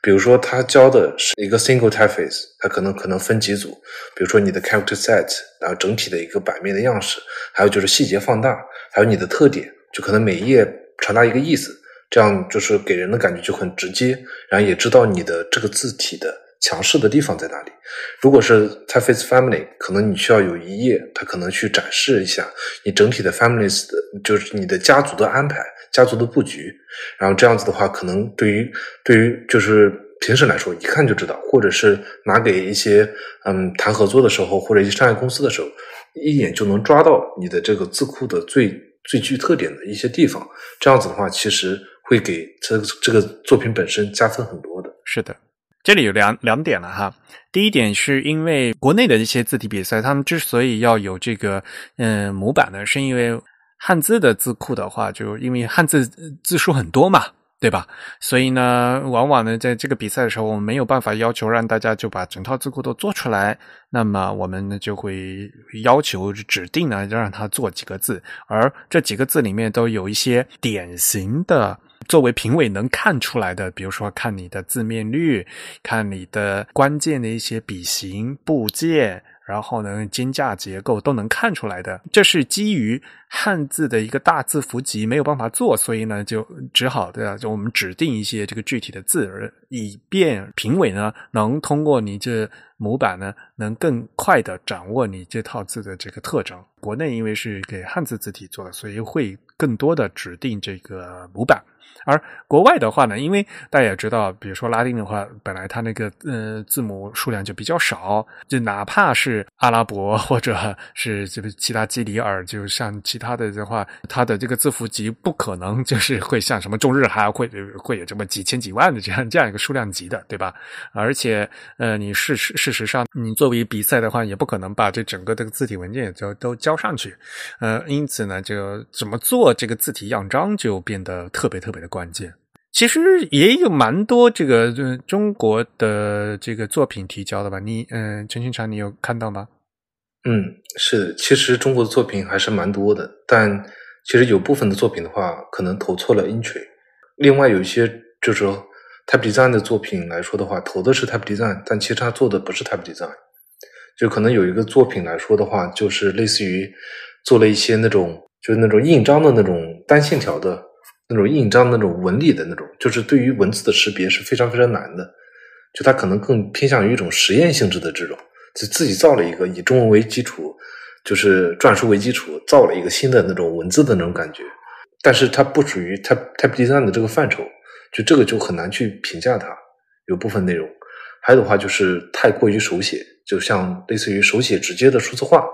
比如说他教的是一个 single typeface，它可能可能分几组，比如说你的 character set，然后整体的一个版面的样式，还有就是细节放大，还有你的特点，就可能每一页传达一个意思，这样就是给人的感觉就很直接，然后也知道你的这个字体的。强势的地方在哪里？如果是 Teface family，可能你需要有一页，它可能去展示一下你整体的 families 的，就是你的家族的安排、家族的布局。然后这样子的话，可能对于对于就是评审来说，一看就知道，或者是拿给一些嗯谈合作的时候，或者一些商业公司的时候，一眼就能抓到你的这个字库的最最具特点的一些地方。这样子的话，其实会给这这个作品本身加分很多的。是的。这里有两两点了哈，第一点是因为国内的一些字体比赛，他们之所以要有这个嗯模板呢，是因为汉字的字库的话，就因为汉字字数很多嘛，对吧？所以呢，往往呢，在这个比赛的时候，我们没有办法要求让大家就把整套字库都做出来，那么我们呢就会要求指定呢，让他做几个字，而这几个字里面都有一些典型的。作为评委能看出来的，比如说看你的字面率，看你的关键的一些笔形部件，然后呢间架结构都能看出来的。这是基于汉字的一个大字符集没有办法做，所以呢就只好的就我们指定一些这个具体的字，以便评委呢能通过你这模板呢能更快的掌握你这套字的这个特征。国内因为是给汉字字体做的，所以会更多的指定这个模板。而国外的话呢，因为大家也知道，比如说拉丁的话，本来它那个呃字母数量就比较少，就哪怕是阿拉伯或者是这个其他基里尔，就像其他的的话，它的这个字符集不可能就是会像什么中日韩会会有这么几千几万的这样这样一个数量级的，对吧？而且呃，你事实事实上，你作为比赛的话，也不可能把这整个这个字体文件就都交上去，呃，因此呢，就怎么做这个字体样章就变得特别特别的。关键其实也有蛮多这个中国的这个作品提交的吧？你嗯，陈清长，你有看到吗？嗯，是的，其实中国的作品还是蛮多的，但其实有部分的作品的话，可能投错了音锤。另外有一些就是说 Type Design 的作品来说的话，投的是 Type Design，但其实他做的不是 Type Design。就可能有一个作品来说的话，就是类似于做了一些那种就是那种印章的那种单线条的。那种印章、那种纹理的那种，就是对于文字的识别是非常非常难的。就它可能更偏向于一种实验性质的这种，就自己造了一个以中文为基础，就是篆书为基础，造了一个新的那种文字的那种感觉。但是它不属于 type type design 的这个范畴，就这个就很难去评价它。有部分内容，还有的话就是太过于手写，就像类似于手写直接的数字化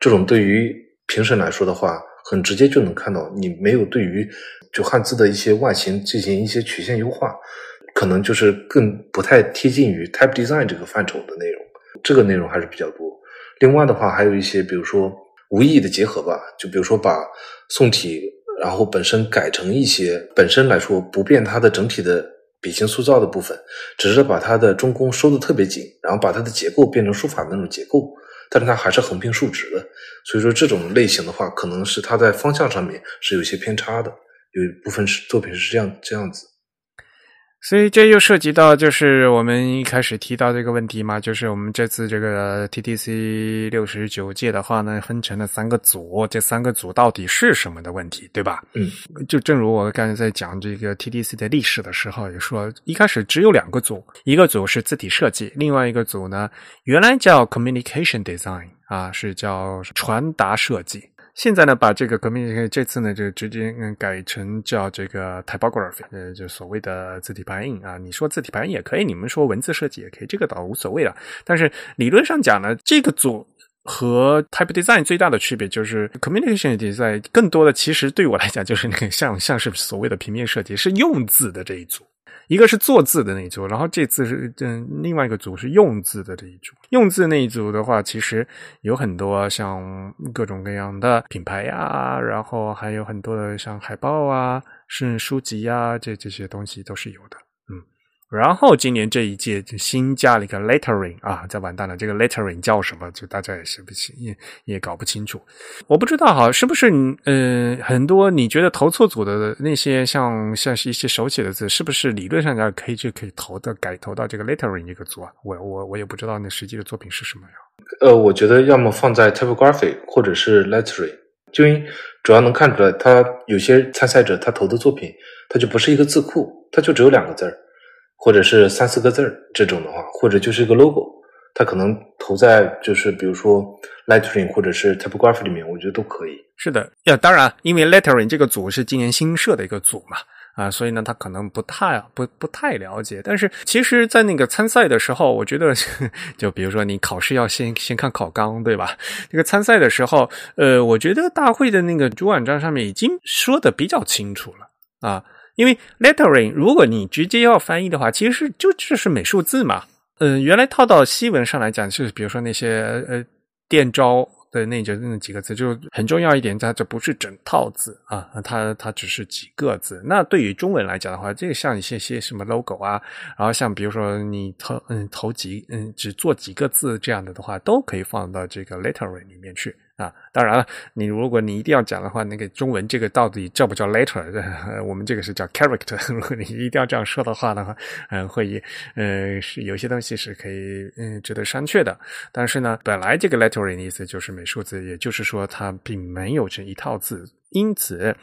这种，对于评审来说的话。很直接就能看到，你没有对于就汉字的一些外形进行一些曲线优化，可能就是更不太贴近于 type design 这个范畴的内容。这个内容还是比较多。另外的话，还有一些比如说无意义的结合吧，就比如说把宋体然后本身改成一些本身来说不变它的整体的笔形塑造的部分，只是把它的中宫收的特别紧，然后把它的结构变成书法的那种结构。但是它还是横平竖直的，所以说这种类型的话，可能是它在方向上面是有些偏差的，有一部分是作品是这样这样子。所以这又涉及到就是我们一开始提到这个问题嘛，就是我们这次这个 TTC 六十九届的话呢，分成了三个组，这三个组到底是什么的问题，对吧？嗯，就正如我刚才在讲这个 TTC 的历史的时候也说，一开始只有两个组，一个组是字体设计，另外一个组呢原来叫 Communication Design 啊，是叫传达设计。现在呢，把这个革命这次呢，就直接嗯改成叫这个 typography，呃，就所谓的字体排印啊。你说字体排印也可以，你们说文字设计也可以，这个倒无所谓了。但是理论上讲呢，这个组和 type design 最大的区别就是 communication design 更多的其实对我来讲就是那个像像是所谓的平面设计，是用字的这一组。一个是做字的那一组，然后这次是嗯另外一个组是用字的这一组。用字那一组的话，其实有很多像各种各样的品牌呀，然后还有很多的像海报啊、甚至书籍呀，这这些东西都是有的。然后今年这一届就新加了一个 lettering 啊，这完蛋了，这个 lettering 叫什么？就大家也是不清也也搞不清楚。我不知道哈，是不是呃很多你觉得投错组的那些像像是一些手写的字，是不是理论上讲可以就可以投的改投到这个 lettering 这个组啊？我我我也不知道那实际的作品是什么呀？呃，我觉得要么放在 typography 或者是 lettering，就因主要能看出来，他有些参赛者他投的作品，他就不是一个字库，他就只有两个字儿。或者是三四个字儿这种的话，或者就是一个 logo，它可能投在就是比如说 lettering 或者是 typography 里面，我觉得都可以。是的，呀，当然，因为 lettering 这个组是今年新设的一个组嘛，啊，所以呢，他可能不太不不太了解。但是其实，在那个参赛的时候，我觉得，就比如说你考试要先先看考纲，对吧？这个参赛的时候，呃，我觉得大会的那个主网站上面已经说的比较清楚了啊。因为 lettering，如果你直接要翻译的话，其实是就就是美术字嘛。嗯，原来套到西文上来讲，就是比如说那些呃电招的那就那几个字，就很重要一点，它这不是整套字啊，它它只是几个字。那对于中文来讲的话，这个像一些些什么 logo 啊，然后像比如说你投嗯投几嗯只做几个字这样的的话，都可以放到这个 lettering 里面去啊，当然了，你如果你一定要讲的话，那个中文这个到底叫不叫 letter？我们这个是叫 character。如果你一定要这样说的话的话，嗯，会呃是有些东西是可以嗯值得商榷的。但是呢，本来这个 lettering 的意思就是美术字，也就是说它并没有这一套字。因此，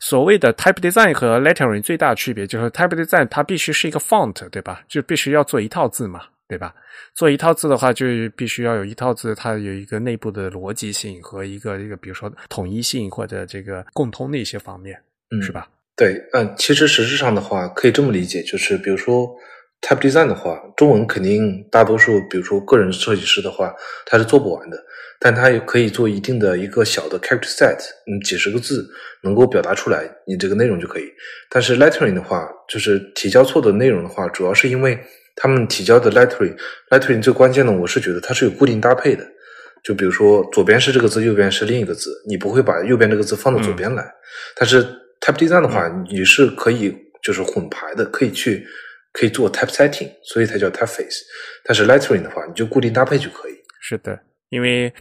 所谓的 type design 和 lettering 最大区别就是 type design 它必须是一个 font，对吧？就必须要做一套字嘛。对吧？做一套字的话，就必须要有一套字，它有一个内部的逻辑性和一个一个，比如说统一性或者这个共通的一些方面，嗯，是吧？对，嗯，其实实质上的话，可以这么理解，就是比如说 type design 的话，中文肯定大多数，比如说个人设计师的话，他是做不完的，但他也可以做一定的一个小的 character set，嗯，几十个字能够表达出来你这个内容就可以。但是 lettering 的话，就是提交错的内容的话，主要是因为。他们提交的 lettering，lettering 最关键的，我是觉得它是有固定搭配的。就比如说，左边是这个字，右边是另一个字，你不会把右边这个字放到左边来。但是 type design 的话，你是可以就是混排的，可以去可以做 type setting，所以才叫 typeface。但是 lettering 的话，你就固定搭配就可以。是的，因为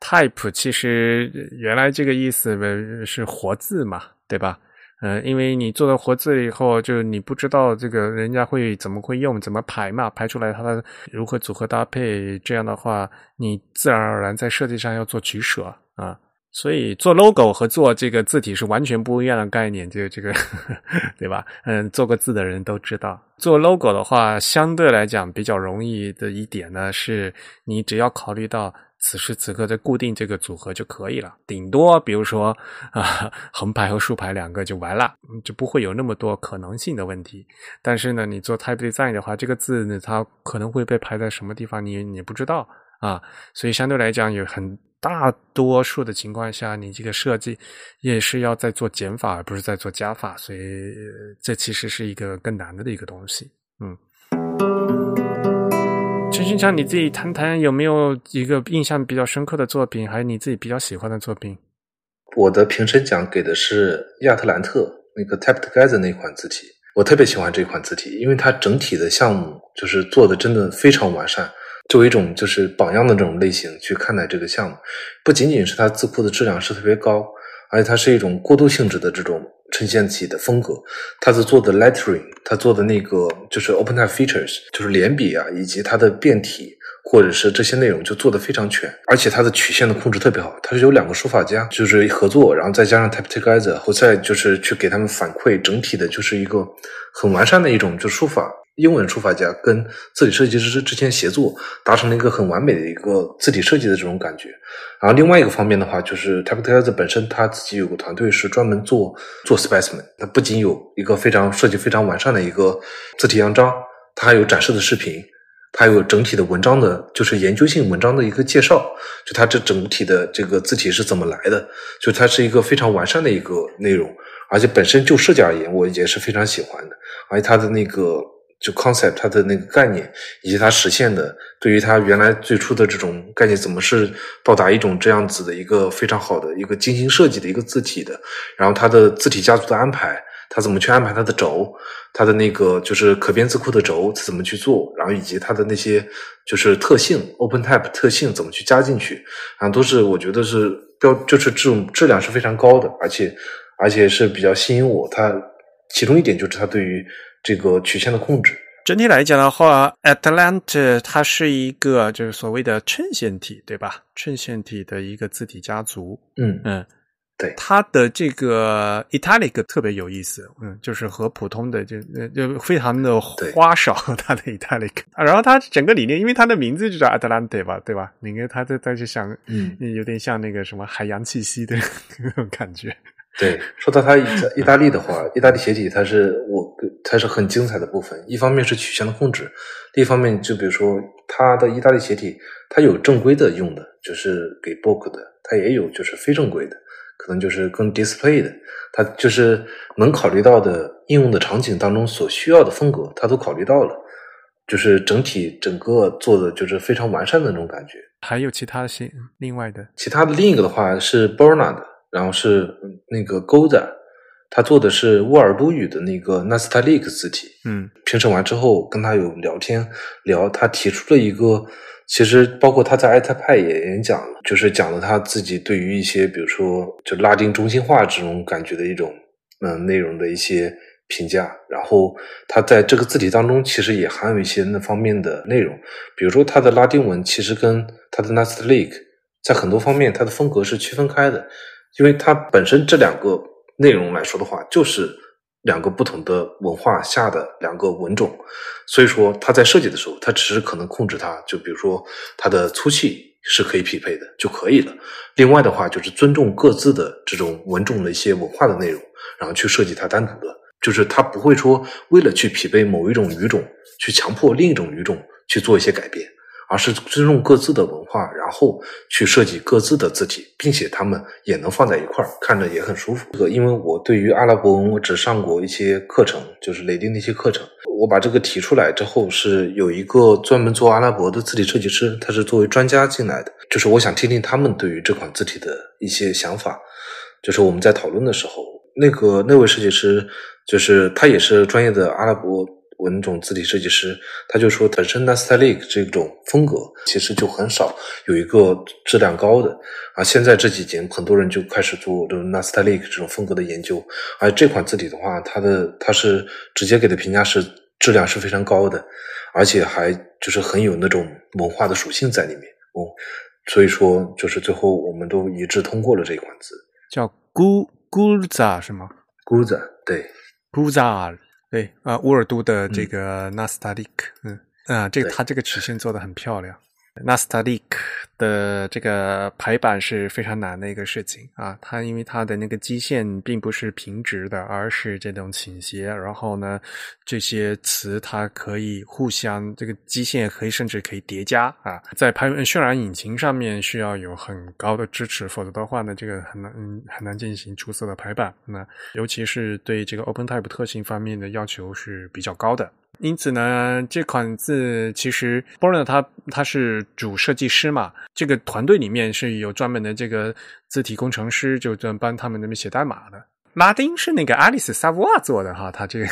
type 其实原来这个意思是活字嘛，对吧？嗯，因为你做了活字以后，就你不知道这个人家会怎么会用，怎么排嘛，排出来它的如何组合搭配，这样的话，你自然而然在设计上要做取舍啊。所以做 logo 和做这个字体是完全不一样的概念，就这个 对吧？嗯，做过字的人都知道，做 logo 的话，相对来讲比较容易的一点呢，是你只要考虑到。此时此刻再固定这个组合就可以了，顶多比如说啊横排和竖排两个就完了，就不会有那么多可能性的问题。但是呢，你做 type design 的话，这个字呢它可能会被排在什么地方，你你不知道啊，所以相对来讲有很大多数的情况下，你这个设计也是要在做减法，而不是在做加法，所以这其实是一个更难的的一个东西，嗯。陈勋强，你自己谈谈有没有一个印象比较深刻的作品，还有你自己比较喜欢的作品？我的评审奖给的是亚特兰特那个 Type Together 那款字体，我特别喜欢这款字体，因为它整体的项目就是做的真的非常完善，作为一种就是榜样的这种类型去看待这个项目，不仅仅是它字库的质量是特别高，而且它是一种过渡性质的这种。呈现自己的风格，他是做的 lettering，他做的那个就是 OpenType features，就是连笔啊，以及它的变体或者是这些内容就做的非常全，而且它的曲线的控制特别好。它是有两个书法家就是合作，然后再加上 Type Together，后再就是去给他们反馈，整体的就是一个很完善的一种就书法。英文书法家跟字体设计师之间协作，达成了一个很完美的一个字体设计的这种感觉。然后另外一个方面的话，就是 t y p e t e r 本身他自己有个团队是专门做做 specimen，它不仅有一个非常设计非常完善的一个字体样章，它还有展示的视频，它有整体的文章的，就是研究性文章的一个介绍，就它这整体的这个字体是怎么来的，就它是一个非常完善的一个内容，而且本身就设计而言，我也是非常喜欢的，而且它的那个。就 concept 它的那个概念，以及它实现的，对于它原来最初的这种概念，怎么是到达一种这样子的一个非常好的一个精心设计的一个字体的，然后它的字体家族的安排，它怎么去安排它的轴，它的那个就是可变字库的轴怎么去做，然后以及它的那些就是特性 OpenType 特性怎么去加进去，然后，都是我觉得是标，就是这种质量是非常高的，而且而且是比较吸引我。它其中一点就是它对于这个曲线的控制，整体来讲的话，Atlanta 它是一个就是所谓的衬线体，对吧？衬线体的一个字体家族。嗯嗯，对，它的这个 Italic 特别有意思，嗯，就是和普通的就就非常的花哨，它的 Italic。然后它整个理念，因为它的名字就叫 Atlanta 吧，对吧？你看它在在去想，嗯，有点像那个什么海洋气息的 那种感觉。对，说到它意意大利的话，意大利斜体它是我它是很精彩的部分。一方面是曲线的控制，另一方面就比如说它的意大利斜体，它有正规的用的，就是给 book 的，它也有就是非正规的，可能就是更 display 的。它就是能考虑到的应用的场景当中所需要的风格，它都考虑到了，就是整体整个做的就是非常完善的那种感觉。还有其他些另外的，其他的另一个的话是 Borna 的。然后是那个 Goda，他做的是沃尔都语的那个 Nastaliq 字体。嗯，评审完之后跟他有聊天聊，他提出了一个其实包括他在艾特派也演讲了，就是讲了他自己对于一些比如说就拉丁中心化这种感觉的一种嗯内容的一些评价。然后他在这个字体当中其实也含有一些那方面的内容，比如说他的拉丁文其实跟他的 Nastaliq 在很多方面它的风格是区分开的，因为它本身这两个内容来说的话就是。两个不同的文化下的两个文种，所以说它在设计的时候，它只是可能控制它，就比如说它的粗细是可以匹配的就可以了。另外的话，就是尊重各自的这种文种的一些文化的内容，然后去设计它单独的，就是它不会说为了去匹配某一种语种，去强迫另一种语种去做一些改变。而是尊重各自的文化，然后去设计各自的字体，并且他们也能放在一块儿，看着也很舒服。这个，因为我对于阿拉伯文我只上过一些课程，就是雷丁的一些课程。我把这个提出来之后，是有一个专门做阿拉伯的字体设计师，他是作为专家进来的。就是我想听听他们对于这款字体的一些想法。就是我们在讨论的时候，那个那位设计师，就是他也是专业的阿拉伯。文种字体设计师，他就说，本身 n a s t a l i c 这种风格其实就很少有一个质量高的啊。现在这几年，很多人就开始做这种 Nastaliq 这种风格的研究。而这款字体的话，它的它是直接给的评价是质量是非常高的，而且还就是很有那种文化的属性在里面哦。所以说，就是最后我们都一致通过了这一款字，叫 Gu Guza 是吗？Guza 对，Guza。对啊，乌尔都的这个纳斯达利克，嗯。啊，这个它这个曲线做的很漂亮。纳斯塔利克的这个排版是非常难的一个事情啊，它因为它的那个基线并不是平直的，而是这种倾斜。然后呢，这些词它可以互相这个基线可以甚至可以叠加啊，在排渲染引擎上面需要有很高的支持，否则的话呢，这个很难很难进行出色的排版。那尤其是对这个 OpenType 特性方面的要求是比较高的。因此呢，这款字其实 Born 他他是主设计师嘛，这个团队里面是有专门的这个字体工程师，就专帮他们那边写代码的。拉丁是那个 Alice Savoy 做的哈，他这个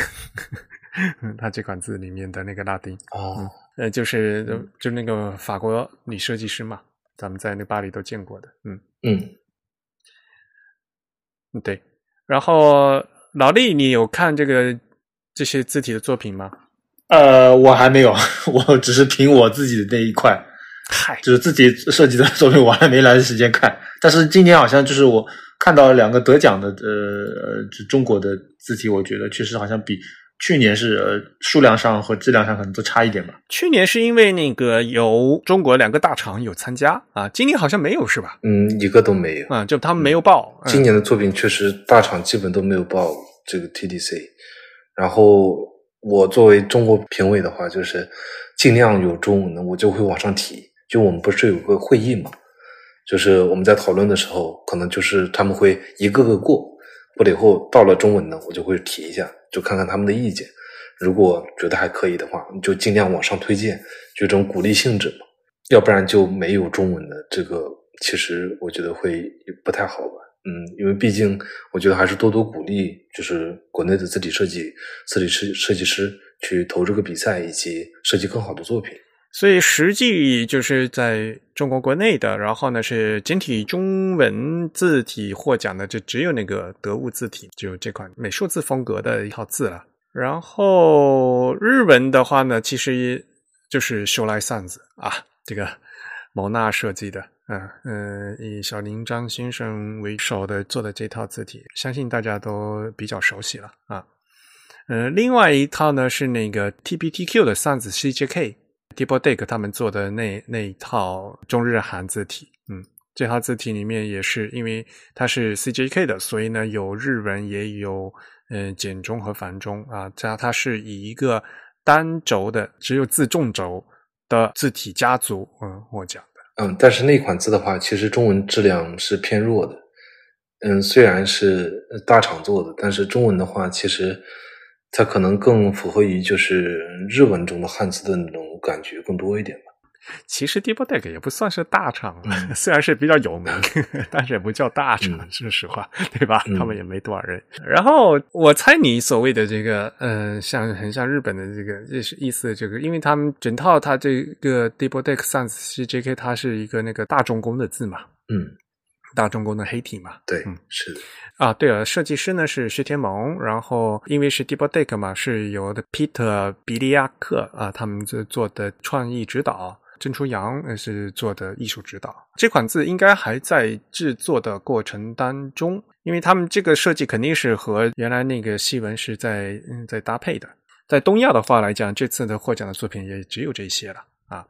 他这款字里面的那个拉丁哦，呃，就是就那个法国女设计师嘛，咱们在那巴黎都见过的，嗯嗯，对。然后老李，你有看这个这些字体的作品吗？呃，我还没有，我只是凭我自己的那一块，嗨，就是自己设计的作品，我还没来得时间看。但是今年好像就是我看到两个得奖的，呃，就中国的字体，我觉得确实好像比去年是呃数量上和质量上可能都差一点吧。去年是因为那个有中国两个大厂有参加啊，今年好像没有是吧？嗯，一个都没有啊，就他们没有报。今年的作品确实大厂基本都没有报这个 TDC，然后。我作为中国评委的话，就是尽量有中文的，我就会往上提。就我们不是有个会议嘛，就是我们在讨论的时候，可能就是他们会一个个过，过了以后到了中文的，我就会提一下，就看看他们的意见。如果觉得还可以的话，你就尽量往上推荐，就这种鼓励性质嘛。要不然就没有中文的，这个其实我觉得会不太好吧。嗯，因为毕竟我觉得还是多多鼓励，就是国内的字体设计、字体设设计师去投这个比赛，以及设计更好的作品。所以实际就是在中国国内的，然后呢是简体中文字体获奖的，就只有那个得物字体，就这款美术字风格的一套字了。然后日文的话呢，其实就是修来扇子啊，这个蒙纳设计的。啊，嗯，以小林张先生为首的做的这套字体，相信大家都比较熟悉了啊。嗯，另外一套呢是那个 TPTQ 的扇子 CJK，Deepdeck 他们做的那那一套中日韩字体。嗯，这套字体里面也是因为它是 CJK 的，所以呢有日文也有嗯简中和繁中啊。加它是以一个单轴的只有自重轴的字体家族嗯我讲。嗯，但是那款字的话，其实中文质量是偏弱的。嗯，虽然是大厂做的，但是中文的话，其实它可能更符合于就是日文中的汉字的那种感觉更多一点吧。其实 Double Deck 也不算是大厂，虽然是比较有名，但是也不叫大厂，说实话，对吧？他们也没多少人。然后我猜你所谓的这个，嗯，像很像日本的这个，这是意思，这个，因为他们整套它这个 Double Deck Sans CJK，它是一个那个大众工的字嘛，嗯，大众工的黑体嘛，对，嗯，是的，啊，对了，设计师呢是薛天蒙，然后因为是 Deep Deck 嘛，是由的 Peter 比利亚克啊他们做做的创意指导。郑初阳是做的艺术指导，这款字应该还在制作的过程当中，因为他们这个设计肯定是和原来那个西文是在嗯在搭配的。在东亚的话来讲，这次的获奖的作品也只有这些了啊。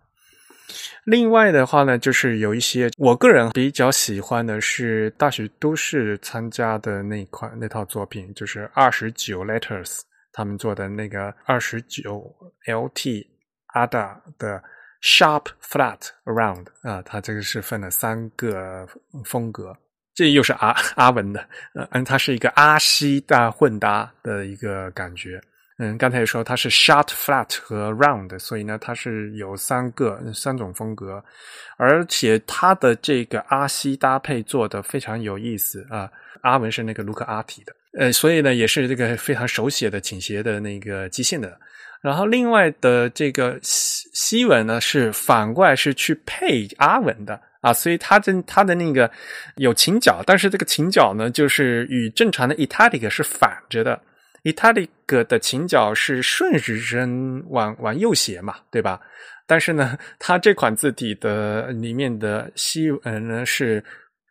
另外的话呢，就是有一些我个人比较喜欢的是大学都市参加的那款那套作品，就是二十九 Letters 他们做的那个二十九 LT 阿达的。Sharp, flat, round 啊，它这个是分了三个风格，这又是阿阿文的，嗯，它是一个阿西大混搭的一个感觉。嗯，刚才也说它是 short, flat 和 round，所以呢，它是有三个三种风格，而且它的这个阿西搭配做的非常有意思啊。阿文是那个卢克阿提的，呃，所以呢，也是这个非常手写的倾斜的那个基线的。然后另外的这个西文呢是反过来是去配阿文的啊，所以它的它的那个有倾角，但是这个倾角呢就是与正常的 italic 是反着的，italic 的倾角是顺时针往往右斜嘛，对吧？但是呢，它这款字体的里面的西文呢是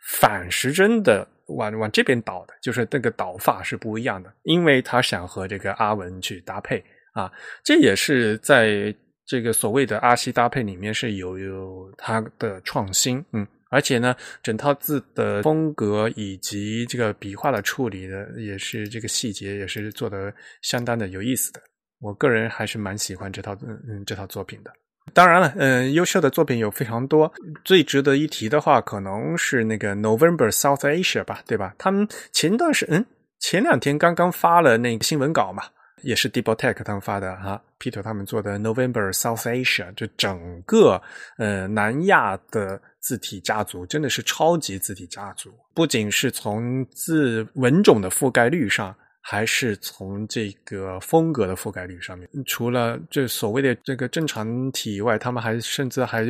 反时针的往往这边倒的，就是这个倒法是不一样的，因为它想和这个阿文去搭配。啊，这也是在这个所谓的阿西搭配里面是有有它的创新，嗯，而且呢，整套字的风格以及这个笔画的处理的，也是这个细节也是做的相当的有意思的。我个人还是蛮喜欢这套嗯嗯这套作品的。当然了，嗯，优秀的作品有非常多，最值得一提的话，可能是那个 November South Asia 吧，对吧？他们前段时嗯前两天刚刚发了那个新闻稿嘛。也是 Double Tech 他们发的哈，Peter 他们做的 November South Asia，就整个呃南亚的字体家族真的是超级字体家族，不仅是从字文种的覆盖率上，还是从这个风格的覆盖率上面。除了这所谓的这个正常体以外，他们还甚至还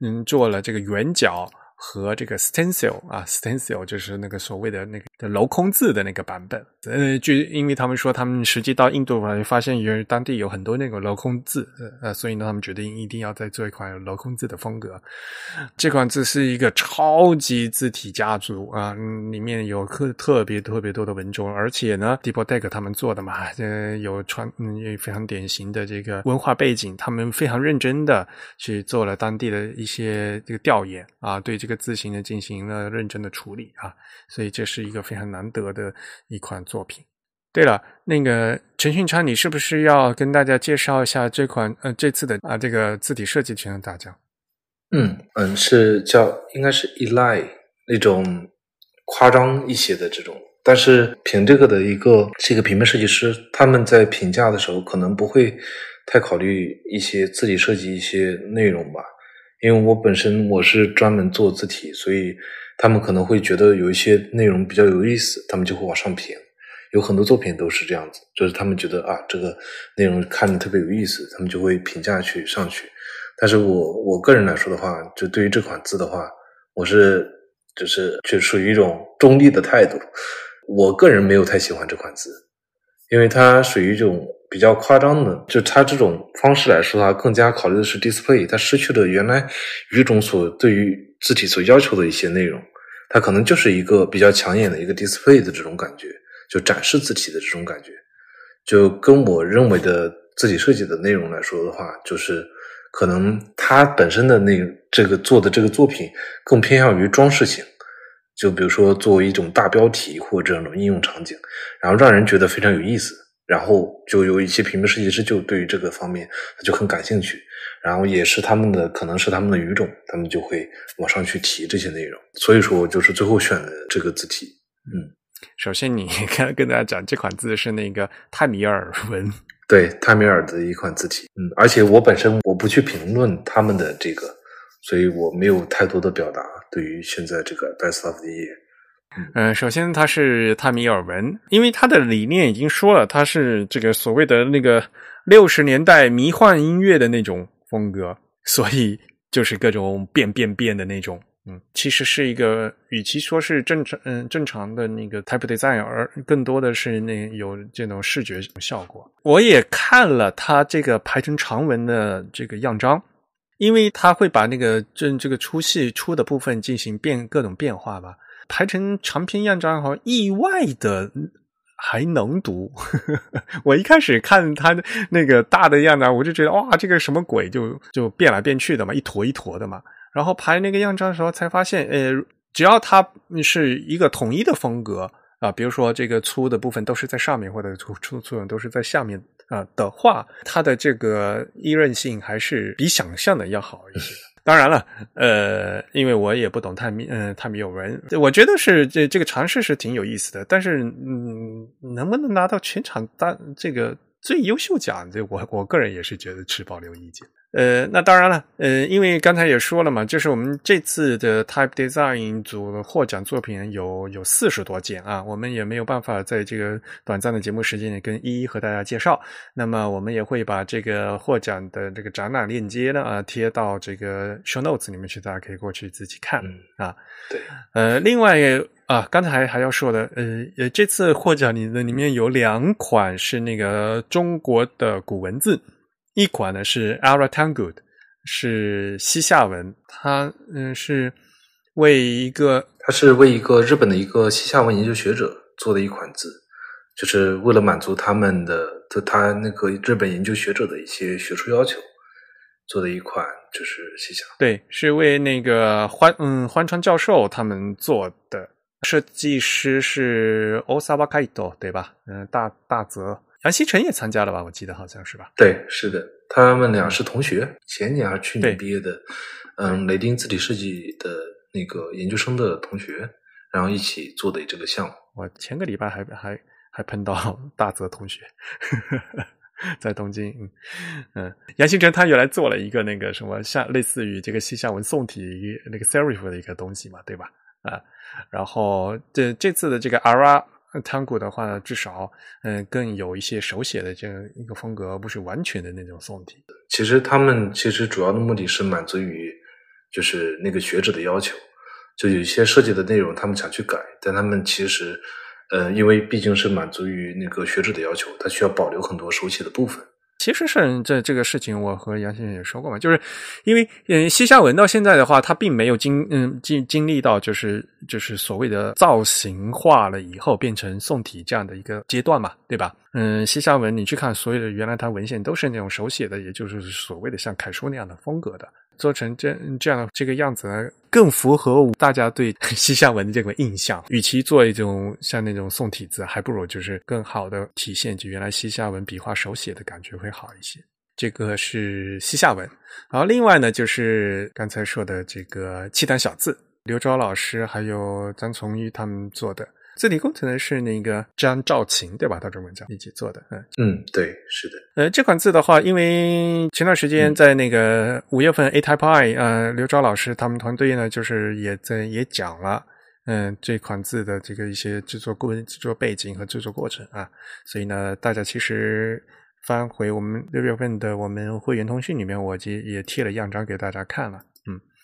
嗯做了这个圆角。和这个 stencil 啊，stencil 就是那个所谓的那个的镂空字的那个版本。呃，就因为他们说他们实际到印度来发现，原当地有很多那个镂空字，呃，所以呢，他们决定一定要再做一款镂空字的风格。这款字是一个超级字体家族啊，里面有特特别特别多的文种，而且呢，Double Deck 他们做的嘛，呃，有传嗯非常典型的这个文化背景，他们非常认真的去做了当地的一些这个调研啊，对这个。个字形呢进行了认真的处理啊，所以这是一个非常难得的一款作品。对了，那个陈训昌，你是不是要跟大家介绍一下这款呃这次的啊这个字体设计全能大奖？嗯嗯，是叫应该是 Eli 那种夸张一些的这种，但是凭这个的一个是一个平面设计师，他们在评价的时候可能不会太考虑一些字体设计一些内容吧。因为我本身我是专门做字体，所以他们可能会觉得有一些内容比较有意思，他们就会往上评。有很多作品都是这样子，就是他们觉得啊，这个内容看着特别有意思，他们就会评价去上去。但是我我个人来说的话，就对于这款字的话，我是就是就属于一种中立的态度。我个人没有太喜欢这款字，因为它属于一种。比较夸张的，就它这种方式来说，的话更加考虑的是 display，它失去了原来语种所对于字体所要求的一些内容，它可能就是一个比较抢眼的一个 display 的这种感觉，就展示字体的这种感觉，就跟我认为的字体设计的内容来说的话，就是可能它本身的那这个做的这个作品更偏向于装饰性，就比如说作为一种大标题或者这种应用场景，然后让人觉得非常有意思。然后就有一些平面设计师就对于这个方面他就很感兴趣，然后也是他们的可能是他们的语种，他们就会往上去提这些内容。所以说，就是最后选的这个字体。嗯，首先你 跟跟大家讲，这款字是那个泰米尔文，对泰米尔的一款字体，嗯，而且我本身我不去评论他们的这个，所以我没有太多的表达对于现在这个 Best of the Year。嗯，首先它是泰米尔文，因为它的理念已经说了，它是这个所谓的那个六十年代迷幻音乐的那种风格，所以就是各种变变变的那种。嗯，其实是一个，与其说是正常，嗯，正常的那个 type design，而更多的是那有这种视觉效果。我也看了它这个排成长文的这个样章，因为它会把那个正这个粗细粗的部分进行变各种变化吧。排成长篇样章，好像意外的还能读。我一开始看他那个大的样章，我就觉得哇，这个什么鬼，就就变来变去的嘛，一坨一坨的嘛。然后排那个样章的时候，才发现，呃，只要它是一个统一的风格啊，比如说这个粗的部分都是在上面，或者粗粗粗都是在下面啊的话，它的这个易韧性还是比想象的要好一些。当然了，呃，因为我也不懂泰米，嗯，泰米有文，我觉得是这这个尝试是挺有意思的，但是，嗯，能不能拿到全场当这个最优秀奖，这我我个人也是觉得持保留意见。呃，那当然了，呃，因为刚才也说了嘛，就是我们这次的 Type Design 组获奖作品有有四十多件啊，我们也没有办法在这个短暂的节目时间里跟一一和大家介绍。那么我们也会把这个获奖的这个展览链接呢啊贴到这个 Show Notes 里面去，大家可以过去自己看啊。对，呃，另外啊，刚才还还要说的，呃呃，这次获奖里的里面有两款是那个中国的古文字。一款呢是 Ara Tangood，是西夏文，它嗯是为一个，它是为一个日本的一个西夏文研究学者做的一款字，就是为了满足他们的就他那个日本研究学者的一些学术要求做的一款，就是西夏。对，是为那个欢嗯欢川教授他们做的，设计师是 Osawa Kaito，对吧？嗯，大大泽。杨希晨也参加了吧？我记得好像是吧。对，是的，他们俩是同学，前年还是去年毕业的。嗯，雷丁字体设计的那个研究生的同学，然后一起做的这个项目。我前个礼拜还还还碰到 大泽同学，在东京。嗯嗯，杨新成他原来做了一个那个什么像类似于这个西夏文宋体那个 serif 的一个东西嘛，对吧？啊，然后这这次的这个 ara。Tango 的话，至少嗯更有一些手写的这样一个风格，不是完全的那种宋体。其实他们其实主要的目的是满足于就是那个学者的要求，就有一些设计的内容他们想去改，但他们其实呃因为毕竟是满足于那个学者的要求，他需要保留很多手写的部分。其实是这这个事情，我和杨先生也说过嘛，就是因为嗯西夏文到现在的话，它并没有经嗯经经历到就是就是所谓的造型化了以后变成宋体这样的一个阶段嘛，对吧？嗯，西夏文你去看所有的原来它文献都是那种手写的，也就是所谓的像楷书那样的风格的。做成这这样的这个样子呢，更符合大家对 西夏文的这个印象。与其做一种像那种宋体字，还不如就是更好的体现就原来西夏文笔画手写的感觉会好一些。这个是西夏文，然后另外呢就是刚才说的这个契丹小字，刘钊老师还有张从玉他们做的。字体工程呢是那个张兆琴对吧？他中文叫一起做的，嗯嗯，对，是的。呃，这款字的话，因为前段时间在那个五月份 A Type I，呃，刘钊老师他们团队呢，就是也在也讲了，嗯，这款字的这个一些制作过制作背景和制作过程啊，所以呢，大家其实翻回我们六月份的我们会员通讯里面，我也也贴了样章给大家看了。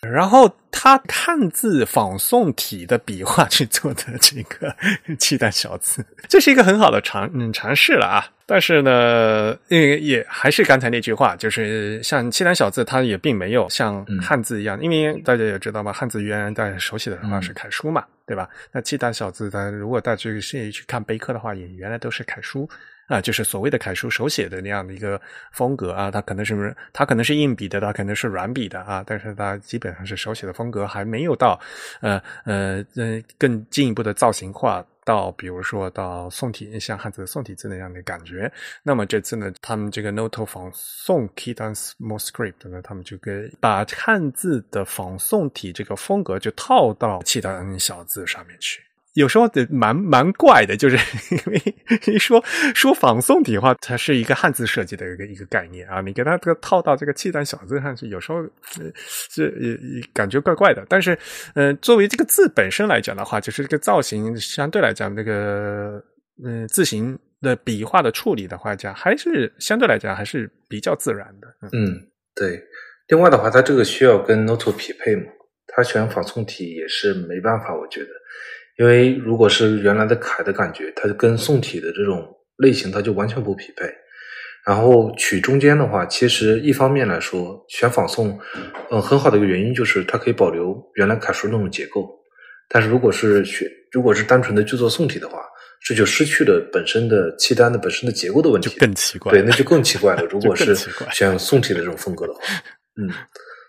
然后他汉字仿宋体的笔画去做的这个契丹小字，这是一个很好的尝嗯尝试了啊。但是呢，也也还是刚才那句话，就是像契丹小字，它也并没有像汉字一样，因为大家也知道嘛，汉字原来在手写的话是楷书嘛，对吧？那契丹小字，它如果大家去去看碑刻的话，也原来都是楷书。啊，就是所谓的楷书手写的那样的一个风格啊，它可能是它可能是硬笔的，它可能是软笔的啊，但是它基本上是手写的风格，还没有到呃呃呃更进一步的造型化到，比如说到宋体像汉字的宋体字那样的感觉。那么这次呢，他们这个 Noto 仿宋 Kitan Small Script 呢，他们就给把汉字的仿宋体这个风格就套到契丹小字上面去。有时候的蛮蛮怪的，就是 因为一 说说仿宋体的话，它是一个汉字设计的一个一个概念啊，你给它这个套到这个契丹小字上去，有时候是也也感觉怪怪的。但是，嗯，作为这个字本身来讲的话，就是这个造型相对来讲，这个嗯字形的笔画的处理的话讲，还是相对来讲还是比较自然的。嗯，对。另外的话，它这个需要跟 Note 匹配嘛？它选仿宋体也是没办法，我觉得，因为如果是原来的楷的感觉，它跟宋体的这种类型，它就完全不匹配。然后取中间的话，其实一方面来说，选仿宋，嗯，很好的一个原因就是它可以保留原来楷书那种结构。但是如果是选，如果是单纯的去做宋体的话，这就失去了本身的契丹的本身的结构的问题，就更奇怪。对，那就更奇怪了。如果是选宋体的这种风格的话，嗯，